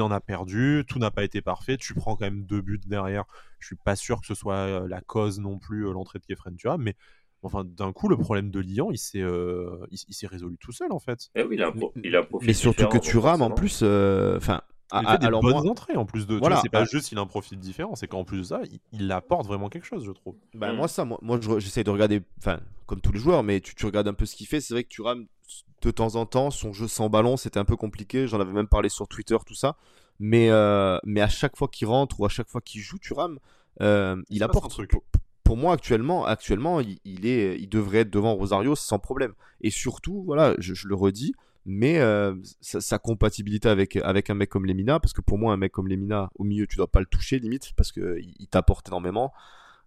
en, a perdu, tout n'a pas été parfait, tu prends quand même deux buts derrière, je suis pas sûr que ce soit euh, la cause non plus, euh, l'entrée de Kefren Turam, mais enfin d'un coup le problème de Lyon il s'est euh, il, s'est résolu tout seul en fait. Eh oui, il a, il a mais surtout que Turam en plus, enfin il fait des alors bonnes entrées en plus de. Voilà, c'est pas juste qu'il a un profil différent, c'est qu'en plus de ça, il, apporte vraiment quelque chose, je trouve. Bah, Moi, ça, moi, moi j'essaie de regarder, enfin, comme tous les joueurs, mais tu, tu regardes un peu ce qu'il fait. C'est vrai que tu rames de temps en temps, son jeu sans ballon, c'était un peu compliqué. J'en avais même parlé sur Twitter, tout ça. Mais, euh, mais à chaque fois qu'il rentre ou à chaque fois qu'il joue, tu rames, euh, il apporte. Truc. Pour, pour, moi, actuellement, actuellement il, il, est, il devrait être devant Rosario sans problème. Et surtout, voilà, je, je le redis, mais euh, sa, compatibilité avec, avec un mec comme Lemina, parce que pour moi, un mec comme Lemina, au milieu, tu dois pas le toucher limite, parce qu'il il, t'apporte énormément.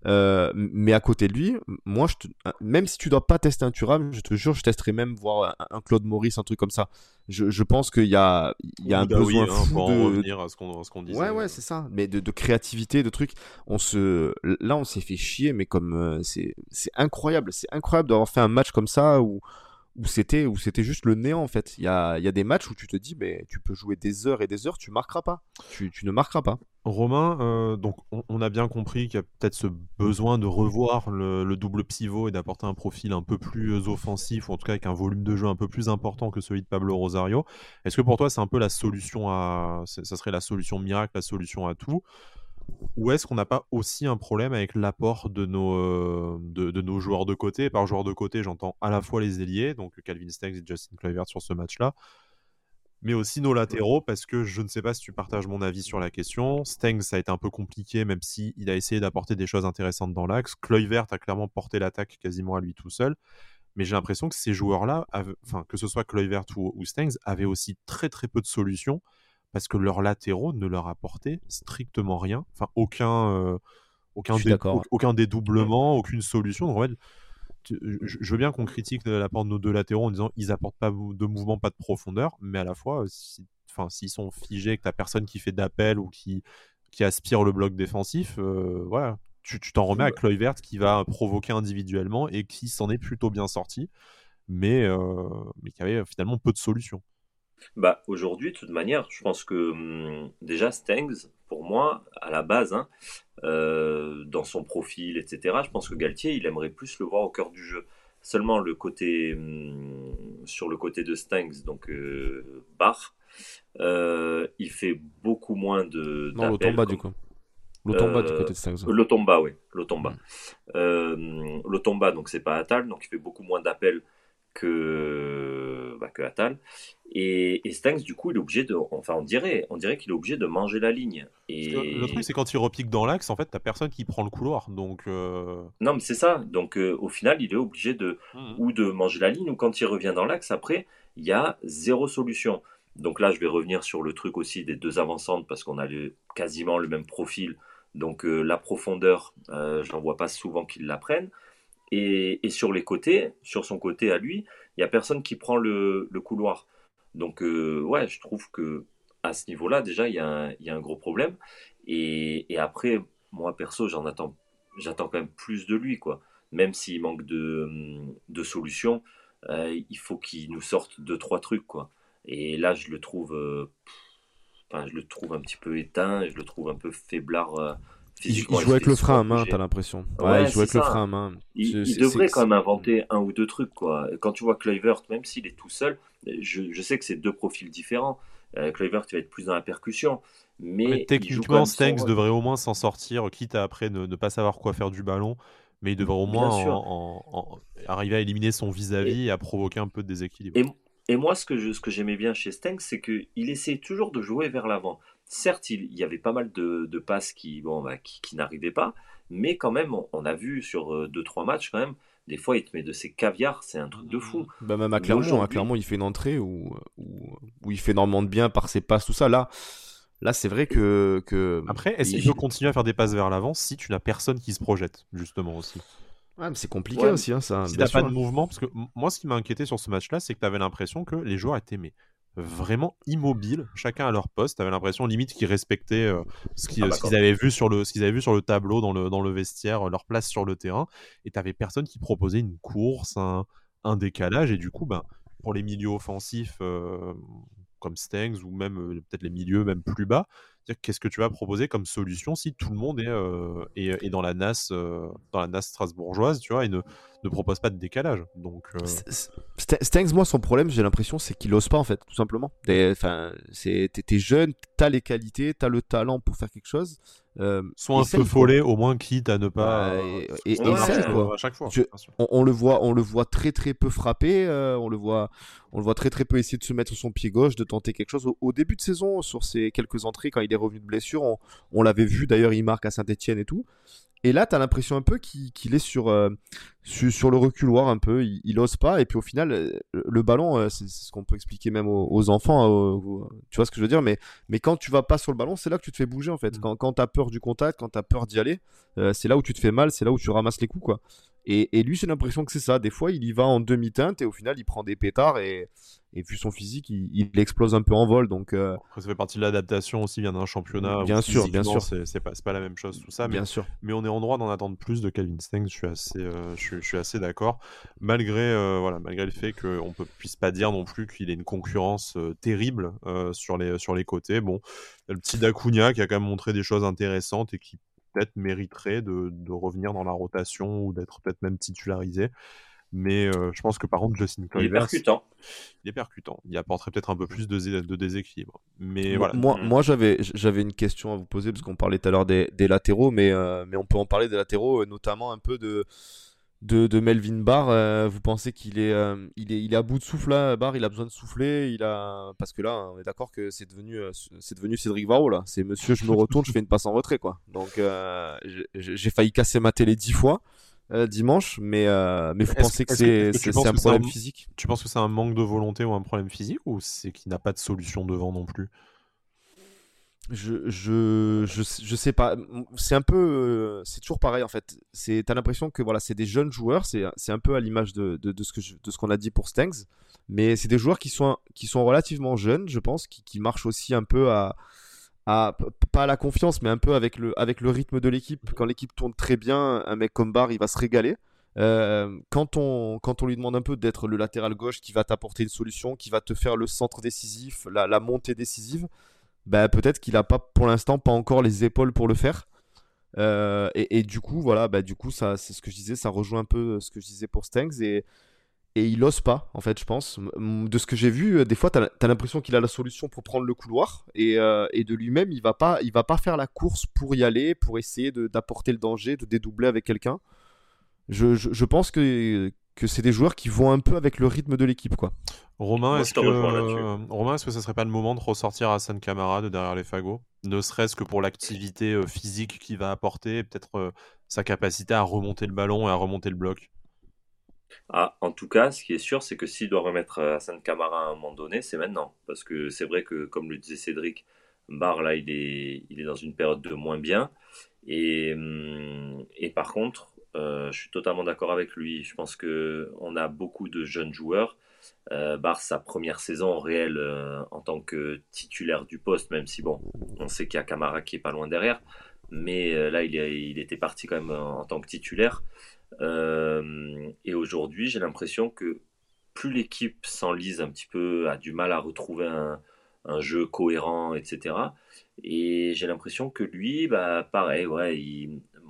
Euh, mais à côté de lui, moi, je te, même si tu dois pas tester un Thuram, je te jure, je testerai même voir un, Claude Maurice, un truc comme ça. Je, je pense qu'il y a, il y a un besoin hein, fou de... revenir à ce qu'on disait. Ouais, ouais, c'est ça. Mais de, de, créativité, de trucs. On se, là, on s'est fait chier, mais comme euh, c'est, c'est incroyable, c'est incroyable d'avoir fait un match comme ça où où c'était juste le néant en fait. Il y a, des matchs où tu te dis mais tu peux jouer des heures et des heures, tu marqueras pas. Tu, ne marqueras pas. Romain, euh, donc on, a bien compris qu'il y a peut-être ce besoin de revoir le, double pivot et d'apporter un profil un peu plus offensif, ou en tout cas avec un volume de jeu un peu plus important que celui de Pablo Rosario. Est-ce que pour toi c'est un peu la solution à, ça serait la solution miracle, la solution à tout? Ou est-ce qu'on n'a pas aussi un problème avec l'apport de nos, euh, de, nos joueurs de côté? Par joueurs de côté, j'entends à la fois les ailiers, donc Calvin Stengs et Justin Kluivert sur ce match-là, mais aussi nos latéraux, parce que je ne sais pas si tu partages mon avis sur la question. Stengs, ça a été un peu compliqué, même si il a essayé d'apporter des choses intéressantes dans l'axe. Kluivert a clairement porté l'attaque quasiment à lui tout seul. Mais j'ai l'impression que ces joueurs-là, enfin, que ce soit Kluivert ou, ou Stengs, avaient aussi très très peu de solutions parce que leurs latéraux ne leur apportaient strictement rien. Enfin, aucun, euh, aucun, aucun dédoublement, aucune solution. Donc, en fait, je veux bien qu'on critique l'apport de nos deux latéraux en disant ils apportent pas de mouvement, pas de profondeur, mais à la fois, enfin, s'ils sont figés, que t'as personne qui fait d'appel ou qui, qui aspire le bloc défensif, euh, voilà, tu t'en remets à Kluivert qui va provoquer individuellement et qui s'en est plutôt bien sorti, mais, euh, mais qui avait finalement peu de solutions. Bah, aujourd'hui, de toute manière, je pense que hum, déjà Stengs, pour moi, à la base, hein, euh, dans son profil, etc., je pense que Galtier, il aimerait plus le voir au cœur du jeu. Seulement le côté, hum, sur le côté de Stengs, donc euh, euh, il fait beaucoup moins de. Non, l'Otomba du coup. L'Otomba du côté de Stengs. L'Otomba, oui, l'Otomba. Mm. L'Otomba, donc c'est pas Atal, donc il fait beaucoup moins d'appels que, bah, que Atal. Et, et Stanks, du coup, il est obligé de. Enfin, on dirait, on dirait qu'il est obligé de manger la ligne. Et... Le truc, c'est quand il repique dans l'axe, en fait, t'as personne qui prend le couloir. Donc. Euh, non, mais c'est ça. Donc, euh, au final, il est obligé de. Mmh. Ou de manger la ligne, ou quand il revient dans l'axe, après, il y a zéro solution. Donc là, je vais revenir sur le truc aussi des deux avancantes, parce qu'on a quasiment le même profil. Donc, euh, la profondeur, j'en vois pas souvent qu'ils la prennent. Et, sur les côtés, sur son côté à lui, il y a personne qui prend le, couloir. Donc, euh, ouais, je trouve que à ce niveau-là, déjà, il y, a un, gros problème. Et, après, moi, perso, j'en attends, j'attends quand même plus de lui, quoi. Même s'il manque de, de solutions, euh, il faut qu'il nous sorte deux, trois trucs, quoi. Et là, je le trouve, euh, je le trouve un petit peu éteint, je le trouve un peu faiblard. Euh, il, joue avec le frein à main, t'as l'impression. Ouais, il joue avec le frein à main. Il, devrait quand même inventer un ou deux trucs, quoi. Quand tu vois Kluivert, même s'il est tout seul, je, je sais que c'est deux profils différents. Euh, Kluivert, tu vas être plus dans la percussion. Mais, techniquement, Stengs devrait au moins s'en sortir, quitte à après ne, pas savoir quoi faire du ballon. Mais il devrait au moins arriver à éliminer son vis-à-vis et, à provoquer un peu de déséquilibre. Et, moi, ce que, ce que j'aimais bien chez Stengs, c'est qu'il essayait toujours de jouer vers l'avant. Certes, il, y avait pas mal de, passes qui, bon, bah, qui, n'arrivaient pas, mais quand même, on, a vu sur 2-3 euh, matchs, quand même, des fois, il te met de ses caviars, c'est un truc de fou. Bah, même à Clermont, à il fait une entrée où, où, il fait énormément de bien par ses passes, tout ça. Là, là c'est vrai que, que. Après, est-ce qu'il peut continuer à faire des passes vers l'avant si tu n'as personne qui se projette, justement aussi? Ouais, mais c'est compliqué aussi, hein, ça. Si t'as pas de mouvement, parce que moi, ce qui m'a inquiété sur ce match-là, c'est que tu avais l'impression que les joueurs étaient mais vraiment immobiles, chacun à leur poste. Tu avais l'impression limite qu'ils respectaient euh, ce qu'ils ah, avaient vu sur le ce qu'ils avaient vu sur le tableau dans le dans le vestiaire, euh, leur place sur le terrain et tu avais personne qui proposait une course, un, un, décalage et du coup ben pour les milieux offensifs euh, comme Stengs ou même peut-être les milieux même plus bas, qu'est-ce que tu vas proposer comme solution si tout le monde est, euh, est, dans la NAS euh, dans la NAS strasbourgeoise, tu vois, et ne, ne propose pas de décalage? Donc euh... Stengs, moi, son problème, j'ai l'impression, c'est qu'il ose pas en fait, tout simplement. Enfin, c'est t'es jeune, t'as les qualités, t'as le talent pour faire quelque chose. Euh, Soit un peu follet, au moins quitte à ne pas. et, quoi. À chaque fois. on, le voit, on le voit très très peu frapper. Euh, on le voit, on le voit très très peu essayer de se mettre sur son pied gauche, de tenter quelque chose. Au, début de saison, sur ses quelques entrées, quand il est revenu de blessure, on, on l'avait vu. D'ailleurs, il marque à Saint-Etienne et tout. Et là, tu as l'impression un peu qu'il est sur, euh, sur, le reculoir un peu, il, il, ose pas. Et puis au final, euh, le ballon, euh, c'est ce qu'on peut expliquer même aux, enfants, tu vois ce que je veux dire? Mais, mais quand tu vas pas sur le ballon, c'est là que tu te fais bouger en fait. Mm. Quand, quand tu as peur du contact, quand tu as peur d'y aller, c'est là où tu te fais mal, c'est là où tu ramasses les coups. quoi. Et, et lui, j'ai l'impression que c'est ça. Des fois, il y va en demi-teinte et au final, il prend des pétards et, et vu son physique, il, explose un peu en vol. Donc, euh, ça fait partie de l'adaptation aussi, vient d'un championnat. Bien sûr, bien sûr. C'est pas, pas la même chose, tout ça. Bien mais, sûr. mais on est en droit d'en attendre plus de Calvin Stengs. Je suis assez, euh, je, suis assez d'accord. Malgré, euh, voilà, malgré le fait qu'on ne puisse pas dire non plus qu'il ait une concurrence terrible sur, les, sur les côtés. Bon, le petit Dacunia qui a quand même montré des choses intéressantes et qui peut-être mériterait de, de revenir dans la rotation ou d'être peut-être même titularisé. Mais euh, je pense que par contre, Justin Kluivert. Il est percutant. Il est percutant. Il apporterait peut-être un peu plus de, de déséquilibre. Mais voilà. Moi, mm. moi j'avais, j'avais une question à vous poser parce qu'on parlait tout à l'heure des, des, latéraux, mais, euh, mais on peut en parler des latéraux, euh, notamment un peu de. De, de Melvin Barr, vous pensez qu'il est, il est, il est à bout de souffle là, Barr, il a besoin de souffler, il a, parce que là, on est d'accord que c'est devenu, c'est devenu Cédric Varro là, c'est Monsieur, je me retourne, je fais une passe en retrait quoi. Donc j'ai failli casser ma télé dix fois. Euh, dimanche, mais, euh, mais vous pensez que c'est un problème physique? Tu penses que c'est un manque de volonté ou un problème physique ou c'est qu'il n'a pas de solution devant non plus? Je, je, je, je, sais pas. C'est un peu. Euh, c'est toujours pareil en fait. T'as l'impression que voilà, c'est des jeunes joueurs. C'est un peu à l'image de, de, de, ce qu'on a dit pour Stengs. Mais c'est des joueurs qui sont, qui sont relativement jeunes, je pense, qui, qui marchent aussi un peu à, pas à la confiance, mais un peu avec le, avec le rythme de l'équipe. Quand l'équipe tourne très bien, un mec comme Barr, il va se régaler. Euh, quand, on, quand on lui demande un peu d'être le latéral gauche qui va t'apporter une solution, qui va te faire le centre décisif, la, montée décisive, bah, peut-être qu'il n'a pas pour l'instant pas encore les épaules pour le faire. Euh, et, du coup, voilà, bah, du coup, ça, c'est ce que je disais, ça rejoint un peu ce que je disais pour Stengs. Et, et il ose pas, en fait, je pense. De ce que j'ai vu, euh, des fois, tu as, l'impression qu'il a la solution pour prendre le couloir, et, euh, et de lui-même, il va pas, il va pas faire la course pour y aller, pour essayer d'apporter le danger, de dédoubler avec quelqu'un. Je, je, pense que, que c'est des joueurs qui vont un peu avec le rythme de l'équipe, quoi. Romain, est-ce que, euh, Romain, est-ce que ça serait pas le moment de ressortir Hassan Kamara de derrière les fagots? Ne serait-ce que pour l'activité physique qu'il va apporter, peut-être sa capacité à remonter le ballon et à remonter le bloc ah, en tout cas, ce qui est sûr, c'est que s'il doit remettre euh, Hassan Kamara à un moment donné, c'est maintenant. Parce que c'est vrai que, comme le disait Cédric, Barr, là, il est, il est dans une période de moins bien. Et, hum, par contre, euh, je suis totalement d'accord avec lui. Je pense qu'on a beaucoup de jeunes joueurs. Euh, Barr, sa première saison en réel en tant que titulaire du poste, même si bon, on sait qu'il y a Camara qui est pas loin derrière. mais là, il, il, était parti quand même en, tant que titulaire. Et aujourd'hui, j'ai l'impression que plus l'équipe s'enlise un petit peu, a du mal à retrouver un, jeu cohérent, etc. Et j'ai l'impression que lui, bah, pareil, ouais,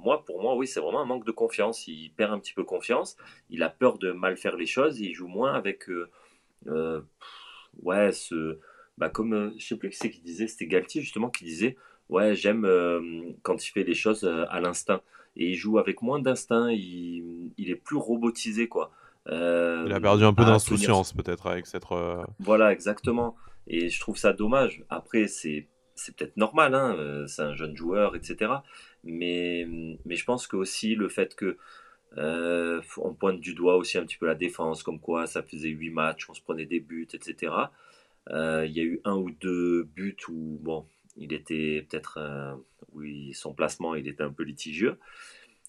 moi, pour moi, oui, c'est vraiment un manque de confiance. Il perd un petit peu confiance. Il a peur de mal faire les choses. il joue moins avec, euh, euh, ouais, ce, bah, comme, euh, je sais plus qui c'est qui disait, c'était Galtier justement qui disait, ouais, j'aime quand il fait les choses à l'instinct. Et il joue avec moins d'instinct. Il, il, est plus robotisé, quoi. il a perdu un peu d'insouciance peut-être avec cette. Voilà, exactement. Et je trouve ça dommage. Après, c'est c'est peut-être normal, hein, c'est un jeune joueur, etc. Mais, mais je pense que aussi le fait que euh, on pointe du doigt aussi un petit peu la défense, comme quoi ça faisait 8 matchs, on se prenait des buts, etc. Euh, il y a eu un ou deux buts où bon, il était peut-être, euh, oui, son placement il était un peu litigieux.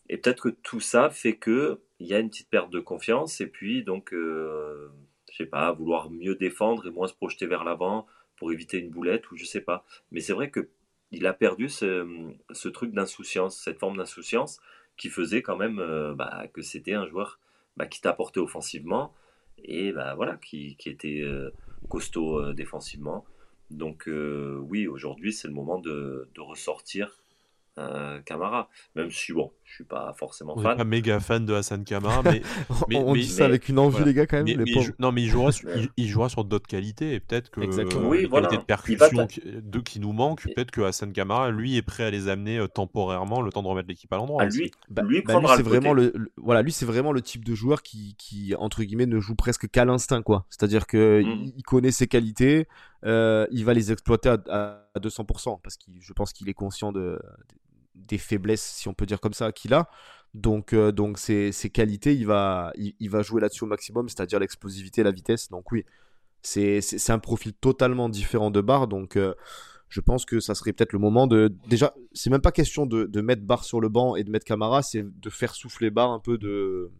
Et peut-être que tout ça fait que il y a une petite perte de confiance et puis donc, je sais pas, vouloir mieux défendre et moins se projeter vers l'avant pour éviter une boulette ou je sais pas. Mais c'est vrai que il a perdu ce, truc d'insouciance, cette forme d'insouciance qui faisait quand même euh, bah, que c'était un joueur bah, qui t'apportait offensivement et bah, voilà, qui, était euh, costaud euh, défensivement. Donc oui, aujourd'hui c'est le moment de, de ressortir Camara. Même si, bon, je suis pas forcément on fan. pas méga fan de Hassan Camara, mais. <laughs> mais on dit ça avec une envie, les gars, quand même. Mais, non, mais il jouera sur, il, jouera sur d'autres qualités et peut-être que Exactement. oui, voilà. qualités de percussion qui, de, qui nous manquent, peut-être que Hassan Camara, lui, est prêt à les amener euh, temporairement le temps de remettre l'équipe à l'endroit. Ah, lui, bah, lui, bah, c'est vraiment le, voilà, lui, c'est vraiment le type de joueur qui, qui entre guillemets, ne joue presque qu'à l'instinct, quoi. C'est-à-dire que mm. il, connaît ses qualités, euh, il va les exploiter à, à 200% parce que je pense qu'il est conscient de, des faiblesses, si on peut dire comme ça, qu'il a. Donc, euh, donc ses, qualités, il va, il, va jouer là-dessus au maximum, c'est-à-dire l'explosivité, la vitesse. Donc oui, c'est un profil totalement différent de Barre. Donc euh, je pense que ça serait peut-être le moment de... Déjà, c'est même pas question de, mettre Barre sur le banc et de mettre Camara, c'est de faire souffler Barre un peu de,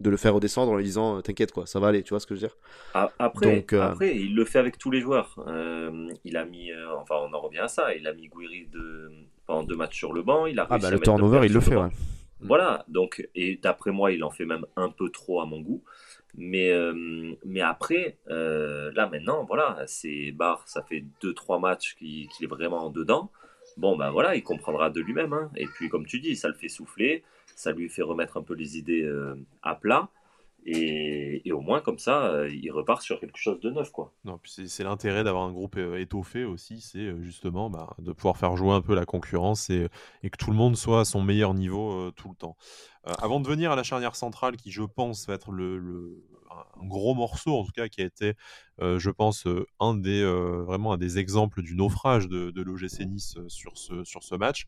de le faire redescendre en lui disant t'inquiète quoi ça va aller tu vois ce que je veux dire? Après, euh, après il le fait avec tous les joueurs il a mis enfin on en revient à ça il a mis Guiri de pendant deux matchs sur le banc. Il a ah bah le turnover, il le fait. Ouais. Voilà, donc, et d'après moi, il en fait même un peu trop à mon goût. Mais, euh, mais après, euh, là maintenant, voilà, c'est Barre, ça fait deux trois matchs qu'il est vraiment dedans. Bon, ben voilà, il comprendra de lui-même. Hein. Et puis, comme tu dis, ça le fait souffler, ça lui fait remettre un peu les idées euh, à plat. Et, au moins, comme ça, euh, il repart sur quelque chose de neuf. Quoi. Non, c'est l'intérêt d'avoir un groupe euh, étoffé aussi, c'est justement bah, de pouvoir faire jouer un peu la concurrence et, que tout le monde soit à son meilleur niveau tout le temps. avant de venir à la charnière centrale, qui je pense va être le, un gros morceau, en tout cas, qui a été, je pense, un des, vraiment un des exemples du naufrage de, de l'OGC Nice sur ce, sur ce match.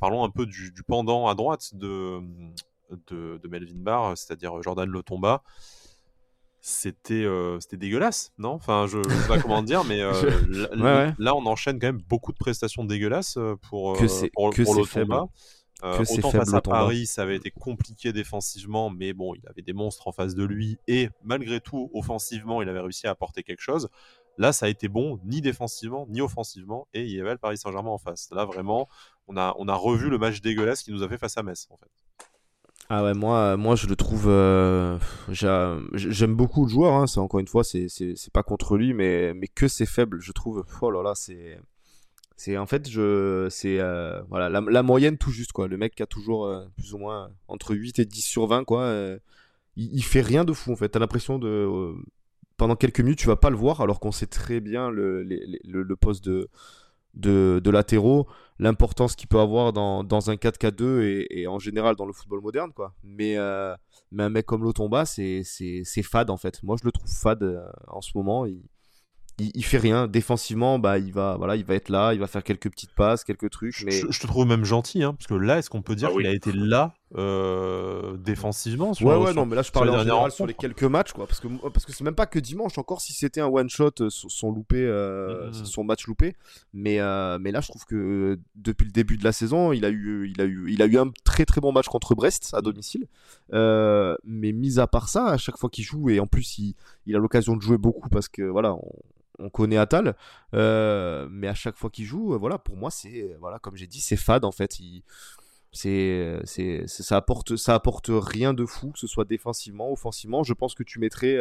Parlons un peu du, du pendant à droite de, de, Melvin Barr, c'est-à-dire Jordan Lotomba, c'était euh, c'était dégueulasse, non? Enfin, je, ne sais pas comment dire, mais <laughs> euh, là, on enchaîne quand même beaucoup de prestations dégueulasses euh, pour, que pour, que Lotomba. autant face à Paris, ça avait été compliqué défensivement, mais bon, il avait des monstres en face de lui et malgré tout, offensivement, il avait réussi à apporter quelque chose. Là, ça a été bon, ni défensivement, ni offensivement, et il y avait le Paris Saint-Germain en face. Là, vraiment, on a, on a revu le match dégueulasse qu'il nous a fait face à Metz, en fait. Ah ouais, moi, moi je le trouve. Euh, j'aime beaucoup le joueur, hein, c'est encore une fois, c'est pas contre lui, mais, mais que c'est faible, je trouve. Oh là là, c'est. C'est en fait, je, c'est euh, voilà, la, moyenne tout juste quoi. Le mec qui a toujours euh, plus ou moins entre 8 et 10 sur 20 quoi. il, fait rien de fou en fait. T'as l'impression de pendant quelques minutes tu vas pas le voir alors qu'on sait très bien le, le, poste de de, de latéraux, l'importance qu'il peut avoir dans, dans un 4-4-2 et, en général dans le football moderne. Quoi. Mais, euh, mais un mec comme Lotomba, c'est fade en fait. Moi, je le trouve fade euh, en ce moment. Il, fait rien. Défensivement bah il va voilà il va être là il va faire quelques petites passes quelques trucs mais je, te trouve même gentil hein, parce que là est-ce qu'on peut dire ah qu'il a été là euh, défensivement sur, ouais ouais non mais là je parlais en général sur les quelques matchs quoi parce que parce que c'est même pas que dimanche encore si c'était un one shot euh, son loupé euh, son match loupé mais mais là je trouve que depuis le début de la saison il a eu il a eu il a eu un très très bon match contre Brest à domicile. Mais mis à part ça à chaque fois qu'il joue et en plus il, il a l'occasion de jouer beaucoup parce que voilà on, on connaît Atal, mais à chaque fois qu'il joue, voilà, pour moi, c'est, voilà, comme j'ai dit, c'est fade en fait. C'est, c'est, ça apporte, ça apporte rien de fou, que ce soit défensivement, offensivement. Je pense que tu mettrais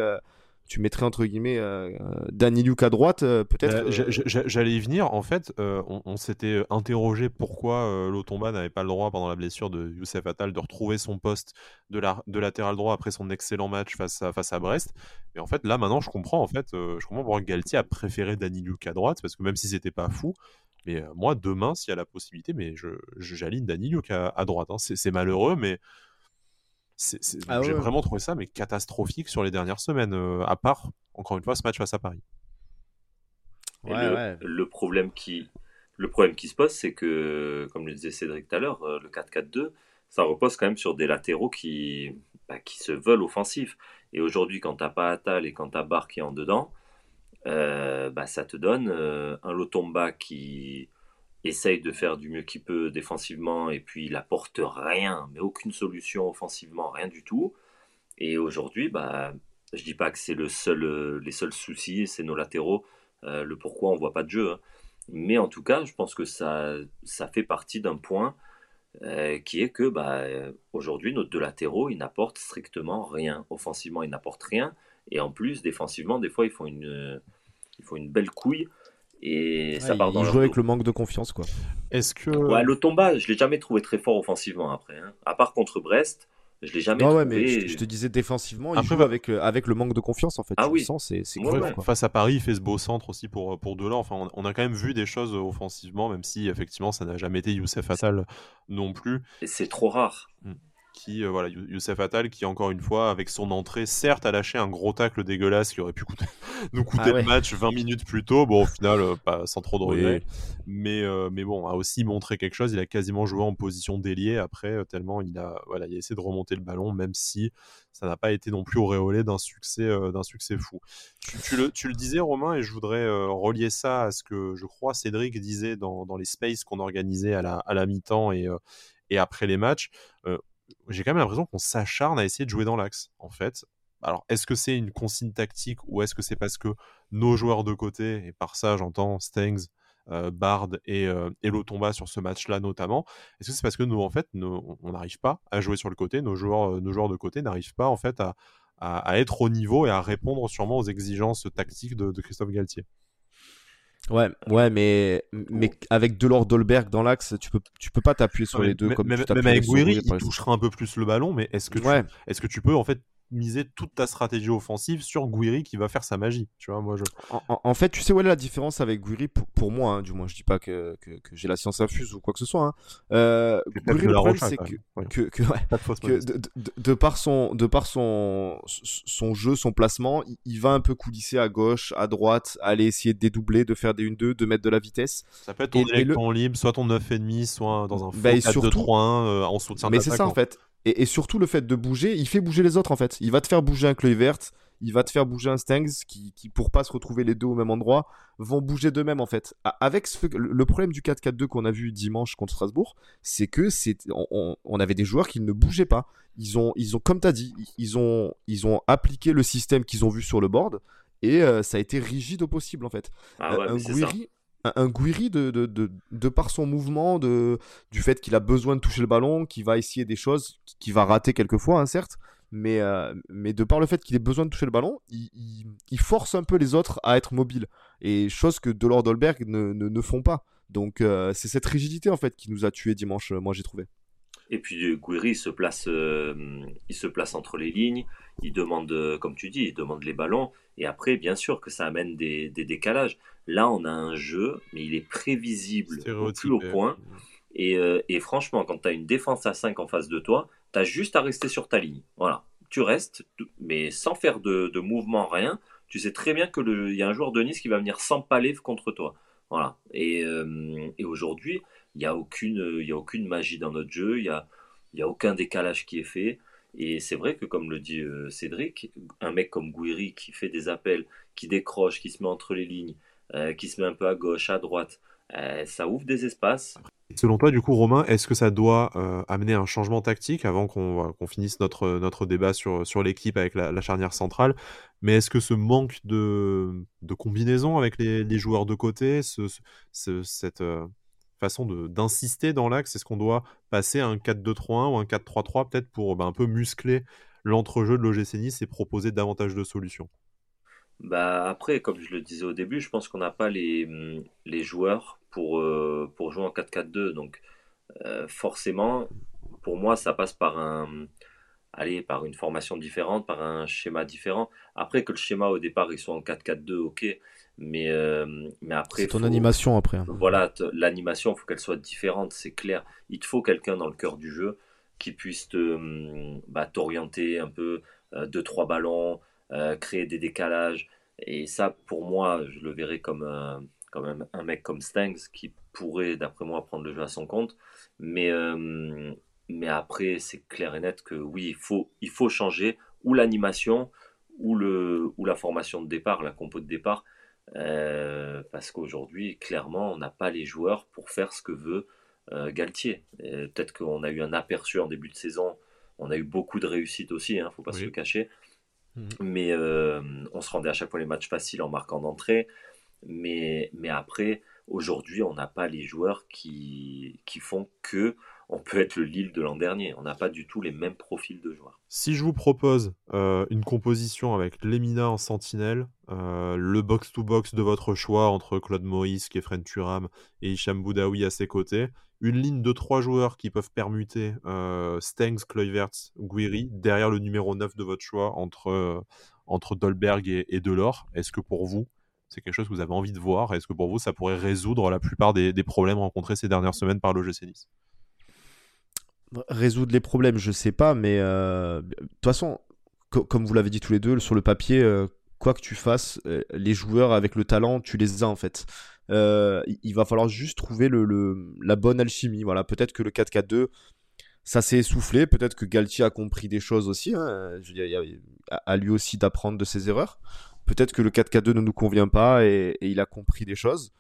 tu mettrais entre guillemets euh, Danny Luke à droite, euh, peut-être euh, J'allais y venir. En fait, on, s'était interrogé pourquoi Lotomba n'avait pas le droit pendant la blessure de Youssef Attal de retrouver son poste de, la, de latéral droit après son excellent match face à, face à Brest. Et en fait, là maintenant, je comprends. En fait, je comprends pourquoi Galtier a préféré Danny Luke à droite parce que même si c'était pas fou, mais moi demain, s'il y a la possibilité, mais je j'aligne Danny Luke à, à droite. Hein. C'est malheureux, mais ah j'ai vraiment trouvé ça mais catastrophique sur les dernières semaines, euh, à part, encore une fois, ce match face à Paris. le, problème qui, le problème qui se pose, c'est que, comme le disait Cédric tout à l'heure, euh, le 4-4-2, ça repose quand même sur des latéraux qui, bah, qui se veulent offensifs. Et aujourd'hui, quand t'as pas Atal et quand t'as Bar qui est en dedans, euh, bah, ça te donne un Lotomba qui, essaye de faire du mieux qu'il peut défensivement et puis il apporte rien, mais aucune solution offensivement, rien du tout. Et aujourd'hui, bah, je dis pas que c'est le seul, euh, les seuls soucis, c'est nos latéraux, euh, le pourquoi on voit pas de jeu. Hein. Mais en tout cas, je pense que ça, ça fait partie d'un point euh, qui est que bah, aujourd'hui, nos deux latéraux, ils n'apportent strictement rien. Offensivement, ils n'apportent rien. Et en plus, défensivement, des fois, ils font une, ils font une belle couille. Et ça part dans il joue avec le manque de confiance, quoi. Est-ce que. Ouais, le Tomba, je l'ai jamais trouvé très fort offensivement après. Hein. À part contre Brest, je l'ai jamais trouvé. Ouais, mais je, te disais défensivement, il joue avec, euh, avec le manque de confiance, en fait. Ah oui. c'est Face à Paris, il fait ce beau centre aussi pour, pour Delors. Enfin, on, a quand même vu des choses offensivement, même si effectivement, ça n'a jamais été Youssef Attal non plus. Et c'est trop rare. Hmm qui, euh, voilà, Youssef Attal, qui encore une fois, avec son entrée, certes a lâché un gros tacle dégueulasse qui aurait pu <laughs> nous coûter ah le match 20 minutes plus tôt. Bon, au final, euh, pas sans trop de regrets. Mais, euh, mais bon, a aussi montré quelque chose. Il a quasiment joué en position déliée après, tellement il a, voilà, il a essayé de remonter le ballon, même si ça n'a pas été non plus auréolé d'un succès, d'un succès fou. Tu, le, tu, le, disais, Romain, et je voudrais relier ça à ce que je crois Cédric disait dans, dans les spaces qu'on organisait à la, à la mi-temps et, et après les matchs j'ai quand même l'impression qu'on s'acharne à essayer de jouer dans l'axe, en fait. Alors, est-ce que c'est une consigne tactique ou est-ce que c'est parce que nos joueurs de côté, et par ça j'entends Stengs, euh, Bard et, euh, Lotomba sur ce match-là notamment, est-ce que c'est parce que nous, en fait, on n'arrive pas à jouer sur le côté, nos joueurs, euh, nos joueurs de côté n'arrivent pas en fait à, à, être au niveau et à répondre sûrement aux exigences tactiques de Christophe Galtier? Ouais, ouais, mais, mais avec Delors Dolberg dans l'axe, tu peux, tu peux pas t'appuyer sur les deux comme même, même avec Guiri, il touchera un peu plus le ballon, mais est-ce que, est-ce que tu peux en fait miser toute ta stratégie offensive sur Guiri qui va faire sa magie. Tu vois, moi, je... en, fait, tu sais où est la différence avec Guiri pour, moi, hein, du moins, je dis pas que, que, j'ai la science infuse ou quoi que ce soit. Hein. Euh, Guiri, le problème, c'est que, que, de, par son, de par son, son jeu, son placement, il, va un peu coulisser à gauche, à droite, aller essayer de dédoubler, de faire des 1-2, de mettre de la vitesse. Ça peut être ton électron libre, soit ton 9,5, soit dans un bah, 4-2-3-1 euh, en soutien Mais c'est ça, en fait. Et, surtout le fait de bouger, il fait bouger les autres en fait. Il va te faire bouger un verte, il va te faire bouger un Stangs qui, qui, pour pas se retrouver les deux au même endroit, vont bouger d'eux-mêmes en fait. Avec le problème du 4-4-2 qu'on a vu dimanche contre Strasbourg, c'est que c'est on, avait des joueurs qui ne bougeaient pas. Ils ont, ils ont comme tu as dit, ils ont, ils ont appliqué le système qu'ils ont vu sur le board et euh, ça a été rigide au possible en fait. Ah ouais, un un Guiri de, de, de, par son mouvement, de, du fait qu'il a besoin de toucher le ballon, qu'il va essayer des choses, qu'il va rater quelquefois, hein, certes, mais, euh, mais de par le fait qu'il ait besoin de toucher le ballon, il, il, force un peu les autres à être mobiles, et chose que Delors Dolberg ne, ne, font pas. Donc euh, c'est cette rigidité en fait qui nous a tués dimanche, moi j'ai trouvé. Et puis Guiri se place, euh, il se place entre les lignes, il demande, comme tu dis, il demande les ballons. Et après, bien sûr que ça amène des, décalages. Là, on a un jeu, mais il est prévisible au plus haut point. Euh, et, franchement, quand tu as une défense à 5 en face de toi, tu as juste à rester sur ta ligne. Voilà. Tu restes, mais sans faire de, mouvement, rien. Tu sais très bien qu'il y a un joueur de Nice qui va venir s'empaler contre toi. Voilà. Et, euh, aujourd'hui, il n'y a, aucune, a aucune magie dans notre jeu. Il n'y a, y a aucun décalage qui est fait. Et c'est vrai que, comme le dit euh, Cédric, un mec comme Guiri qui fait des appels, qui décroche, qui se met entre les lignes, qui se met un peu à gauche, à droite, euh, ça ouvre des espaces. Selon toi, du coup, Romain, est-ce que ça doit euh, amener un changement tactique avant qu'on finisse notre, notre débat sur, sur l'équipe avec la, charnière centrale? Mais est-ce que ce manque de, de combinaison avec les, joueurs de côté, cette euh, façon d'insister dans l'axe, est-ce qu'on doit passer un 4-2-3-1 ou un 4-3-3 peut-être pour bah, un peu muscler l'entrejeu de l'OGC Nice et proposer davantage de solutions? Bah après, comme je le disais au début, je pense qu'on n'a pas les, les joueurs pour, euh, pour jouer en 4-4-2. Donc euh, forcément, pour moi, ça passe par un, allez, par une formation différente, par un schéma différent. Après que le schéma au départ il soit en 4-4-2, ok. Mais, euh, mais après. C'est ton animation après. Hein. Voilà, l'animation, il faut qu'elle soit différente, c'est clair. Il te faut quelqu'un dans le cœur du jeu qui puisse bah, t'orienter un peu, deux, trois ballons, créer des décalages. Et ça, pour moi, je le verrais comme même un mec comme Stangs qui pourrait, d'après moi, prendre le jeu à son compte. Mais, euh, mais après, c'est clair et net que oui, il faut, il faut changer ou l'animation ou, le, ou la formation de départ, la compo de départ. Euh, parce qu'aujourd'hui, clairement, on n'a pas les joueurs pour faire ce que veut euh, Galtier. Peut-être qu'on a eu un aperçu en début de saison. On a eu beaucoup de réussite aussi, il hein, ne faut pas se le cacher. Mhm. Mais on se rendait à chaque fois les matchs faciles en marquant d'entrée. Mais, après, aujourd'hui, on n'a pas les joueurs qui font que on peut être le Lille de l'an dernier. On n'a pas du tout les mêmes profils de joueurs. Si je vous propose euh, une composition avec Lemina en sentinelle, euh, le box-to-box de votre choix entre Claude Maurice, Kefren Turam et Hicham Boudaoui à ses côtés, une ligne de trois joueurs qui peuvent permuter euh, Stengs, Kluivert, Guiri, derrière le numéro 9 de votre choix entre, entre Dolberg et, et Delors, est-ce que pour vous, c'est quelque chose que vous avez envie de voir? Est-ce que pour vous, ça pourrait résoudre la plupart des, problèmes rencontrés ces dernières semaines par l'OGC Nice? Résoudre les problèmes, je sais pas, mais euh, de toute façon, comme vous l'avez dit tous les deux, sur le papier, euh, quoi que tu fasses, euh, les joueurs avec le talent, tu les as en fait. il va falloir juste trouver le, la bonne alchimie. Voilà, peut-être que le 4-4-2, ça s'est essoufflé. Peut-être que Galtier a compris des choses aussi. Hein. Je dire, à lui aussi d'apprendre de ses erreurs. Peut-être que le 4K2 ne nous convient pas et, il a compris des choses.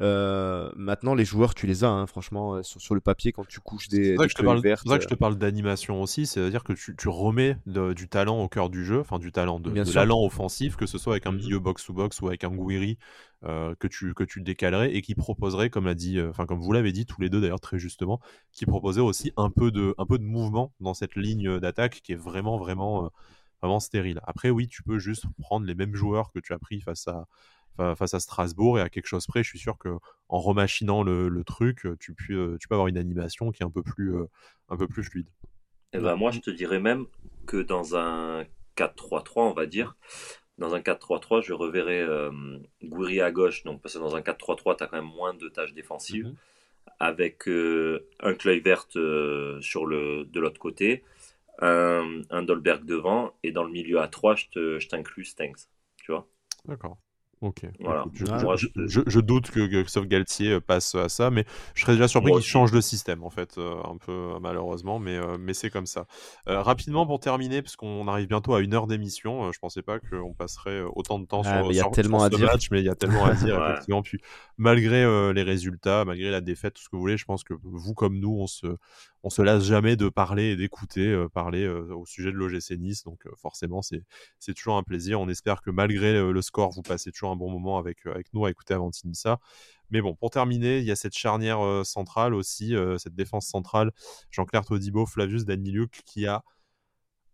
Euh, maintenant, les joueurs, tu les as, hein, franchement, euh, sur, le papier quand tu couches des. C'est pour ça que je te parle d'animation aussi, c'est-à-dire que tu, remets du talent au cœur du jeu, enfin du talent, de, de l'allant offensif, que ce soit avec un mm-hmm. milieu box-to-box ou avec un Gouiri euh, que, tu, que tu décalerais et qui proposerait, comme, a dit, enfin comme vous l'avez dit tous les deux d'ailleurs très justement, qui proposerait aussi un peu, de, un peu de mouvement dans cette ligne d'attaque qui est vraiment, vraiment vraiment stérile. Après, oui, tu peux juste prendre les mêmes joueurs que tu as pris face à, face à Strasbourg et à quelque chose près, je suis sûr que en remachinant le, truc, tu peux, euh, tu peux avoir une animation qui est un peu plus, euh, un peu plus fluide. Et eh ben, moi, je te dirais même que dans un 4-3-3, on va dire, dans un 4-3-3, je reverrai euh, Gouiri à gauche, donc parce que dans un 4-3-3, tu as quand même moins de tâches défensives, mhm. avec un sur le, de l'autre côté, un, Dolberg devant, et dans le milieu à 3, je t'inclus Stengs. Tu vois D'accord. Ok. Je, doute que, que Galtier euh, passe à ça, mais je serais déjà surpris qu'il change de système, en fait, euh, un peu euh, malheureusement, mais, mais c'est comme ça. rapidement, pour terminer, parce qu'on arrive bientôt à une heure d'émission, je pensais pas qu'on passerait autant de temps sur, y a tellement à ce dire. match, mais il y a tellement à dire, <laughs> effectivement. Puis, malgré les résultats, malgré la défaite, tout ce que vous voulez, je pense que vous, comme nous, on se, on se lasse jamais de parler et d'écouter parler au sujet de l'OGC Nice, donc forcément, c'est toujours un plaisir. On espère que malgré le score, vous passez toujours un bon moment avec, euh, nous à écouter Avantinissa. Mais bon, pour terminer, il y a cette charnière euh, centrale aussi, euh, cette défense centrale, Jean-Claire Todibo, Flavius Daniliuk, qui a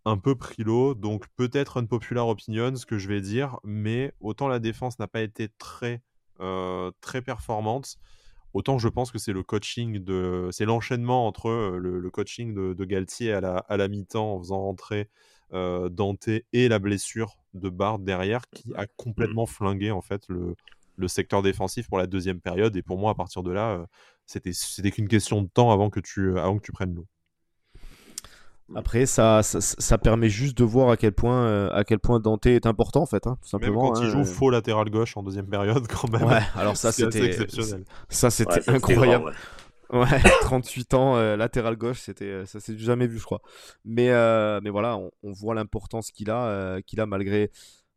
un peu pris l'eau, donc peut-être une populaire opinion, ce que je vais dire, mais autant la défense n'a pas été très performante, autant je pense que c'est le coaching de, c'est l'enchaînement entre le, coaching de, Galtier à la, à la mi-temps en faisant rentrer Dante et la blessure de Bard derrière qui a complètement flingué en fait le, le, secteur défensif pour la deuxième période. Et pour moi, à partir de là, euh, c'était c'était qu'une question de temps avant que tu avant que tu prennes l'eau. Après, ça, ça, permet juste de voir à quel point, euh, à quel point Dante est important en fait, hein, tout simplement. Même quand il hein, joue euh. faux latéral gauche en deuxième période, quand même. Ouais, alors ça <laughs> c'était exceptionnel. Ça c'était incroyable. Ouais, 38 <laughs> ans, euh, latéral gauche, c'était, ça s'est jamais vu, je crois. Mais, euh, mais voilà, on, voit l'importance qu'il a, qu'il a malgré,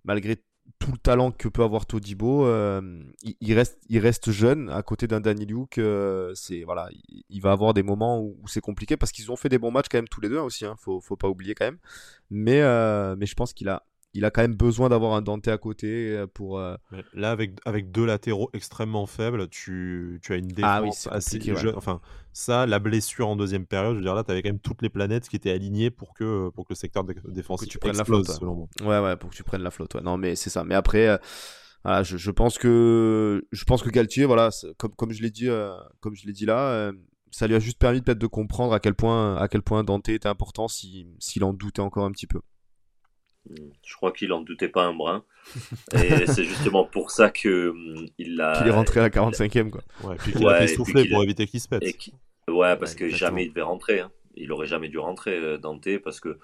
malgré tout le talent que peut avoir Todibo, il, reste, il reste jeune à côté d'un Danny Luke. c'est voilà, il, va avoir des moments où, c'est compliqué parce qu'ils ont fait des bons matchs quand même tous les deux aussi. Hein, faut, pas oublier quand même. Mais, mais je pense qu'il a il a quand même besoin d'avoir un Dante à côté euh, pour. Euh, là, avec, avec deux latéraux extrêmement faibles, tu, tu as une ah défense assez jeune. Enfin, ça, la blessure en deuxième période, je veux dire, là, tu avais quand même toutes les planètes qui étaient alignées pour que, pour que le secteur défensif tu prennes la flotte, selon moi. Ouais, ouais, pour que tu prennes la flotte. Non, mais c'est ça. Mais après. Euh, voilà, je, je, pense que je pense que Galtier, voilà, comme, comme je l'ai dit, comme je l'ai dit là, ça lui a juste permis peut-être de comprendre à quel point à quel point Dante était important s'il en doutait encore un petit peu. Je crois qu'il en doutait pas un brin. Et <laughs> c'est justement pour ça que hum, il a. Qu'il est rentré à la 45e, quoi. Ouais, puis qu'il a fait souffler pour éviter qu'il se pète. Ouais, parce que jamais il devait rentrer. Hein. Il aurait jamais dû rentrer, euh, Dante, parce que,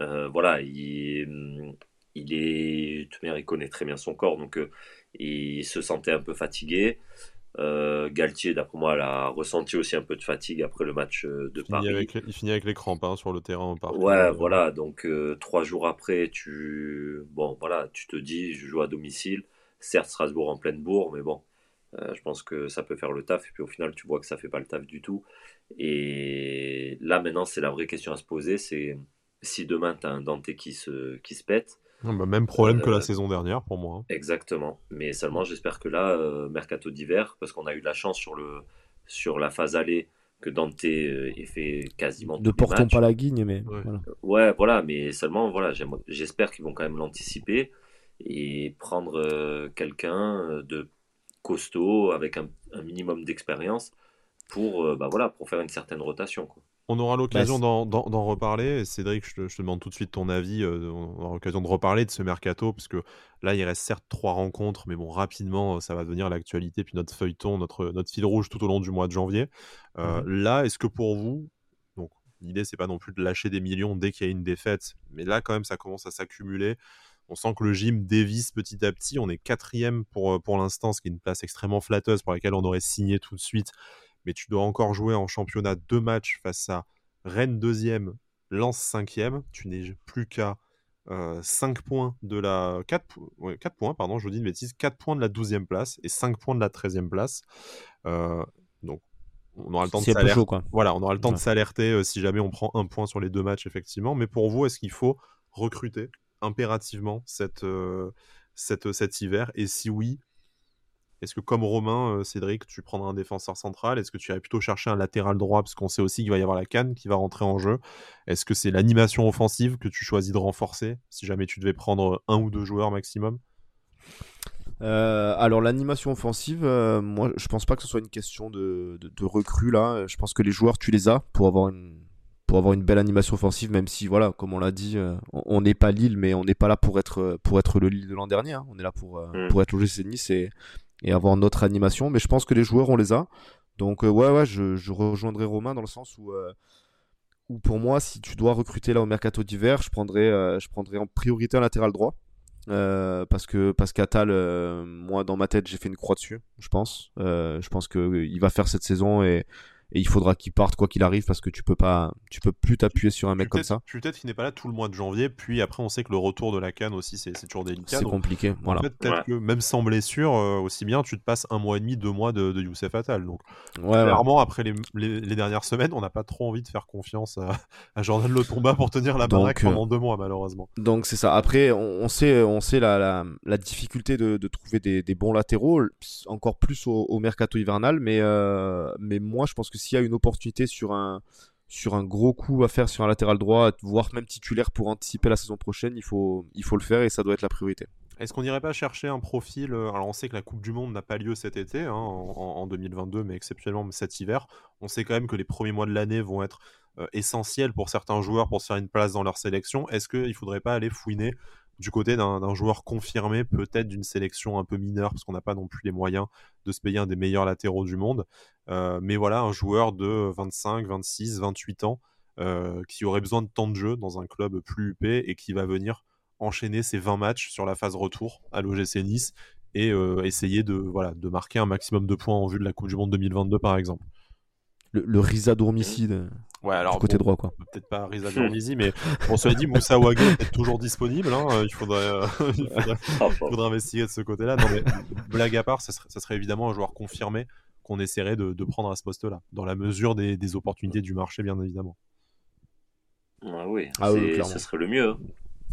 euh, voilà, il, il est. il connaît très bien son corps, donc euh, il se sentait un peu fatigué. Euh, Galtier, d'après moi, a ressenti aussi un peu de fatigue après le match euh, de Paris. il finit avec les crampes hein, sur le terrain. ouais, voilà. Donc euh, trois jours après, tu bon, voilà, tu te dis, je joue à domicile. Certes, Strasbourg en pleine bourre, mais bon, je pense que ça peut faire le taf. Et puis au final, tu vois que ça fait pas le taf du tout. Et là, maintenant, c'est la vraie question à se poser. C'est si demain tu as un Dante qui se qui se pète bah, même problème que la euh, saison dernière pour moi. Hein. Exactement. Mais seulement, j'espère que là, euh, mercato d'hiver, parce qu'on a eu de la chance sur, le, sur la phase allée que Dante euh, ait fait quasiment. Ne portons pas la guigne, mais. Ouais. Voilà. ouais, voilà, mais seulement, voilà, j'espère qu'ils vont quand même l'anticiper et prendre quelqu'un de costaud avec un, un minimum d'expérience pour, bah, voilà, pour faire une certaine rotation. Quoi. On aura l'occasion bah, d'en reparler. Cédric, je te, demande tout de suite ton avis. Euh, on aura l'occasion de reparler de ce mercato, parce que là, il reste certes trois rencontres, mais bon, rapidement, ça va devenir l'actualité, puis notre feuilleton, notre, notre fil rouge tout au long du mois de janvier. Euh, mmh là, est-ce que pour vous, donc l'idée, c'est pas non plus de lâcher des millions dès qu'il y a une défaite, mais là, quand même, ça commence à s'accumuler. On sent que le gym dévisse petit à petit. On est quatrième pour, pour l'instant, ce qui est une place extrêmement flatteuse pour laquelle on aurait signé tout de suite mais tu dois encore jouer en championnat deux matchs face à Rennes deuxième, Lens cinquième. Tu n'es plus qu'à 5 euh, points de la 4, points, pardon, je vous dis une bêtise, 4 points de la 12e place et 5 points de la 13e place. Euh, donc on aura le temps de s'alerter. Voilà, on aura le temps de s'alerter euh, si jamais on prend un point sur les deux matchs effectivement. Mais pour vous, est-ce qu'il faut recruter impérativement cette, cette, cet hiver? Et si oui, est-ce que comme Romain, euh, Cédric, tu prendras un défenseur central? Est-ce que tu irais plutôt chercher un latéral droit? Parce qu'on sait aussi qu'il va y avoir la canne qui va rentrer en jeu Est-ce que c'est l'animation offensive que tu choisis de renforcer si jamais tu devais prendre un ou deux joueurs maximum? Euh, alors l'animation offensive, euh, moi je pense pas que ce soit une question de, de, recrue là. Je pense que les joueurs tu les as pour avoir une pour avoir une belle animation offensive, même si voilà, comme on l'a dit, on n'est pas Lille, mais on n'est pas là pour être pour être le Lille de l'an dernier. Hein. On est là pour mmh. pour être le GC Nice et et avoir notre animation. Mais je pense que les joueurs, on les a. Donc, euh, ouais, ouais, je, rejoindrai Romain dans le sens où, euh, où, pour moi, si tu dois recruter là au mercato d'hiver, je prendrais, euh, je prendrais en priorité un latéral droit. parce que parce qu'Atal, moi dans ma tête, j'ai fait une croix dessus, je pense. je pense qu'il va faire cette saison et, et il faudra qu'il parte quoi qu'il arrive parce que tu peux pas tu peux plus t'appuyer sur un mec comme ça. Peut-être qu'il n'est pas là tout le mois de janvier, puis après on sait que le retour de la canne aussi c'est toujours délicat. C'est compliqué. Voilà. peut-être que même sans blessure, euh, aussi bien tu te passes un mois et demi, deux mois de, de Youssef Attal. Donc clairement après les, les, dernières semaines, on n'a pas trop envie de faire confiance à, à Jordan Lotomba pour tenir la baraque euh, pendant deux mois malheureusement. Donc c'est ça. Après on, sait on sait la, la, la difficulté de, de trouver des, des, bons latéraux, encore plus au, au mercato hivernal, mais euh, mais moi je pense que s'il y a une opportunité sur un, gros coup à faire sur un latéral droit, voire même titulaire pour anticiper la saison prochaine, il faut, il faut le faire et ça doit être la priorité. Est-ce qu'on n'irait pas chercher un profil euh, Alors on sait que la Coupe du Monde n'a pas lieu cet été, hein, en, 2022, mais exceptionnellement cet hiver. On sait quand même que les premiers mois de l'année vont être euh, essentiels pour certains joueurs pour se faire une place dans leur sélection. Est-ce qu'il ne faudrait pas aller fouiner du côté d'un joueur confirmé, peut-être d'une sélection un peu mineure, parce qu'on n'a pas non plus les moyens de se payer un des meilleurs latéraux du monde. Euh, mais voilà, un joueur de 25, 26, 28 ans euh, qui aurait besoin de temps de jeu dans un club plus huppé et qui va venir enchaîner ses 20 matchs sur la phase retour à l'OGC Nice et euh, essayer de, marquer un maximum de points en vue de la Coupe du Monde 2022 par exemple. Le, le Ouais, alors côté bon, droit quoi. Peut-être pas Riza Gourmizi, mais on se dit Moussa Ouagé est toujours disponible. Hein, il, faudrait, euh, <laughs> il, faudrait, <laughs> Oh, il faudrait investiguer de ce côté-là. Non, mais blague à part, ça serait, ça serait évidemment un joueur confirmé qu'on essaierait de, de, prendre à ce poste-là, dans la mesure des, des, opportunités du marché, bien évidemment. Ah oui, ah oui ce serait le mieux. Hein.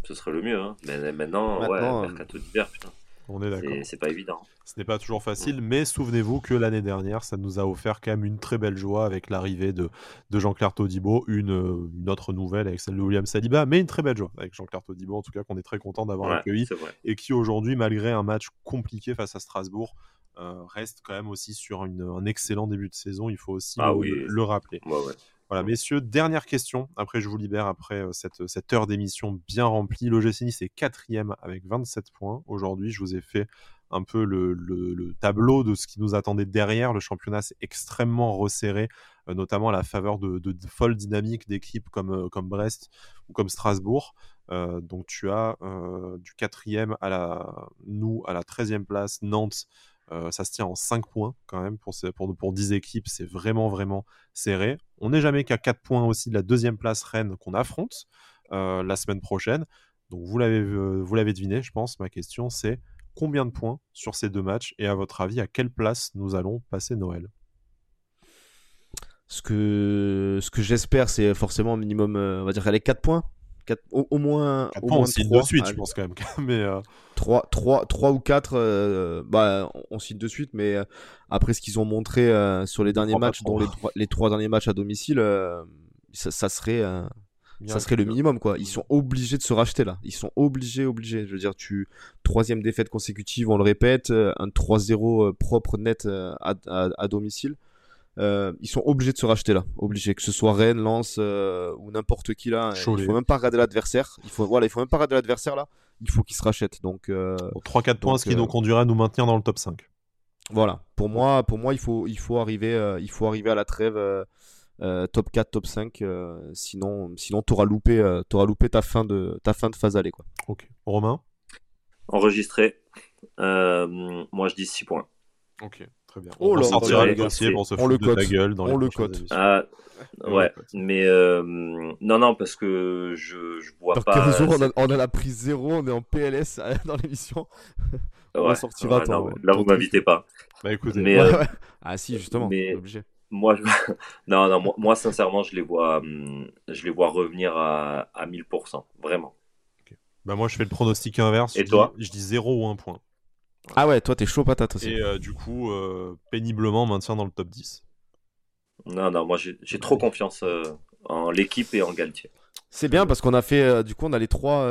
Ce serait le mieux. Hein. Mais maintenant, maintenant ouais, mercato d'hiver, putain. On est d'accord. C'est pas évident. Ce n'est pas toujours facile, mmh. mais souvenez-vous que l'année dernière, ça nous a offert quand même une très belle joie avec l'arrivée de, de Jean-Claire Todibo, une, une, autre nouvelle avec celle de William Saliba, mais une très belle joie avec Jean-Claire Todibo, en tout cas qu'on est très content d'avoir ouais, accueilli, et qui aujourd'hui, malgré un match compliqué face à Strasbourg, euh, reste quand même aussi sur une, un excellent début de saison, il faut aussi ah, le, oui. le, rappeler. Ouais. Voilà, messieurs, dernière question. Après, je vous libère après euh, cette, cette heure d'émission bien remplie. L'OGC Nice est quatrième avec 27 points. Aujourd'hui, je vous ai fait un peu le, le, le, tableau de ce qui nous attendait derrière. Le championnat s'est extrêmement resserré, euh, notamment à la faveur de, folles dynamiques d'équipes comme, euh, Brest ou comme Strasbourg. Euh, donc tu as euh, du quatrième à la nous à la 13e place, Nantes. Euh, ça se tient en 5 points quand même pour, pour, pour 10 équipes, c'est vraiment vraiment serré. On n'est jamais qu'à 4 points aussi de la deuxième place Rennes qu'on affronte euh, la semaine prochaine. Donc vous l'avez vous l'avez deviné, je pense. Ma question c'est combien de points sur ces deux matchs et à votre avis à quelle place nous allons passer Noël? Ce que, ce que j'espère c'est forcément minimum, euh, on va dire les 4 points. 4, au, au, moins, 4 au moins on signe 3, de suite, je pense quand même. mais euh... 3, 3, 3 ou 4, euh, bah, on signe de suite, mais euh, après ce qu'ils ont montré euh, sur les derniers matchs, dont les, les 3 derniers matchs à domicile, euh, ça, ça, serait, ça serait le minimum. quoi. Ils sont obligés de se racheter là. Ils sont obligés, obligés. Je veux dire, tu troisième défaite consécutive, on le répète, un 3-0 propre net à, à, à domicile. Euh, ils sont obligés de se racheter là, obligés que ce soit Rennes, Lens euh, ou n'importe qui là. Cholet. Il faut même pas regarder l'adversaire. Il faut voilà, il faut même pas regarder l'adversaire là. Il faut qu'ils se rachètent. Donc euh, bon, 3-4 points, ce qui nous conduira à nous maintenir dans le top 5. Voilà. Pour moi, pour moi, il faut il faut arriver euh, il faut arriver à la trêve euh, top 4, top 5. sinon sinon t'auras loupé t'auras loupé ta fin de ta fin de phase aller quoi. Ok. Romain? Enregistré. moi je dis 6 points. Ok. Très bien. Oh on là, sortira le dossier pour se on le de cote. ta gueule dans On les le cote. Ah, Ouais, ouais, mais euh, non, non, parce que je, je vois Dans pas. 15 jours, on a, on a la prise 0, on est en PLS <laughs> dans l'émission. on Ouais, sortira ouais, ton- non, là, vous m'invitez pas. Bah écoutez, Mais, Ouais, euh, ouais. Ah si, justement, mais- obligé. Moi, je... <laughs> non, non, moi, moi, sincèrement, je les vois, hum, je les vois revenir à, à 1000%, vraiment. bah moi je fais le pronostic inverse. Et je toi dis, Je dis 0 ou 1 point. Ah ouais, toi t'es chaud patate aussi. Et euh, du coup, euh, péniblement maintien dans le top 10. Non, non, moi, j'ai trop confiance euh, en l'équipe et en Galtier. C'est bien parce qu'on a fait, euh, du coup, on a les trois.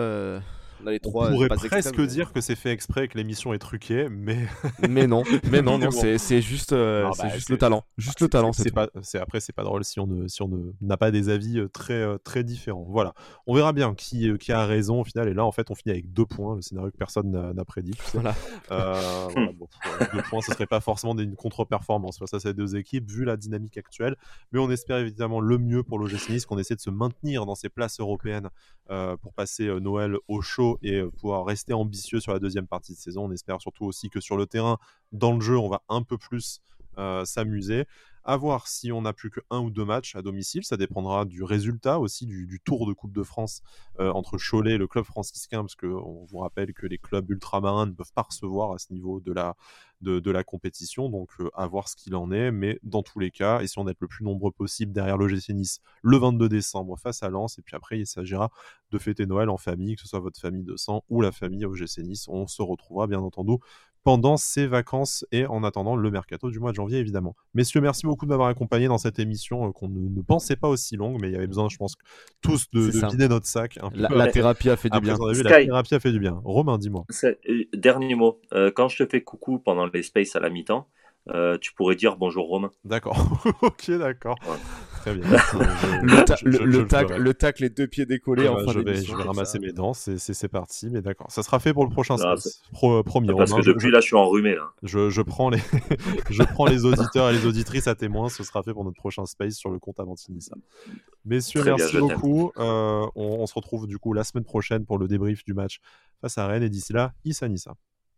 On a les On trois. pourrait presque extrêmes. dire que c'est fait exprès et que l'émission est truquée, mais <laughs> Mais non, mais non, non, c'est c'est juste, euh, Ah c'est bah, juste c'est- le talent, juste le talent. c'est C'est pas, c'est après c'est pas drôle si on ne, si on ne n'a pas des avis euh, très euh, très différents. Voilà, on verra bien qui, euh, qui a raison au final. Et là en fait on finit avec deux points, le scénario que personne n'a prédit. tu sais. Voilà. Euh, <laughs> voilà, bon, deux points, ce serait pas forcément une contre-performance face à ces deux équipes vu la dynamique actuelle. Mais on espère évidemment le mieux pour l'OGC Nice, qu'on essaie de se maintenir dans ces places européennes euh, pour passer euh, Noël au chaud et euh, pouvoir rester ambitieux sur la deuxième partie de saison. On espère surtout aussi que sur le terrain, dans le jeu, on va un peu plus s'amuser. À voir si on n'a plus que un ou deux matchs à domicile. Ça dépendra du résultat aussi du, tour de Coupe de France euh, entre Cholet et le club franciscain, parce qu'on vous rappelle que les clubs ultramarins ne peuvent pas recevoir à ce niveau de la, de la compétition. Donc euh, à voir ce qu'il en est. Mais dans tous les cas, essayons d'être le plus nombreux possible derrière l'OGC Nice le 22 décembre face à Lens. Et puis après, il s'agira de fêter Noël en famille, que ce soit votre famille de sang ou la famille OGC Nice. On se retrouvera bien entendu pendant ces vacances et en attendant le mercato du mois de janvier évidemment. Messieurs, merci beaucoup de m'avoir accompagné dans cette émission euh, qu'on ne, ne pensait pas aussi longue, mais il y avait besoin, je pense, tous de, de vider notre sac. Un peu La, thérapie a fait du bien. vu, la thérapie a fait du bien. Romain, dis-moi. Euh, Dernier mot, Euh, quand je te fais coucou pendant les spaces à la mi-temps, euh, tu pourrais dire bonjour Romain. D'accord. <laughs> ok, d'accord. Ouais. Très bien. <laughs> Le, ta- je- le, je- le je tac, ferai. le tac, les deux pieds décollés Ah en bah, fin je vais, je ramasser ça. mes dents, c'est parti, mais d'accord. Ça sera fait pour le prochain Ah, space. Pro- promis, Parce Romain. que je- depuis là, je suis enrhumé là. Je, je prends les, <laughs> je prends les auditeurs et les auditrices à témoin. Ce sera fait pour notre prochain space sur le compte Avantinissa. Messieurs, Très merci beaucoup. Euh, on, on se retrouve du coup la semaine prochaine pour le débrief du match face à Rennes. Et d'ici là, Issa Nissa.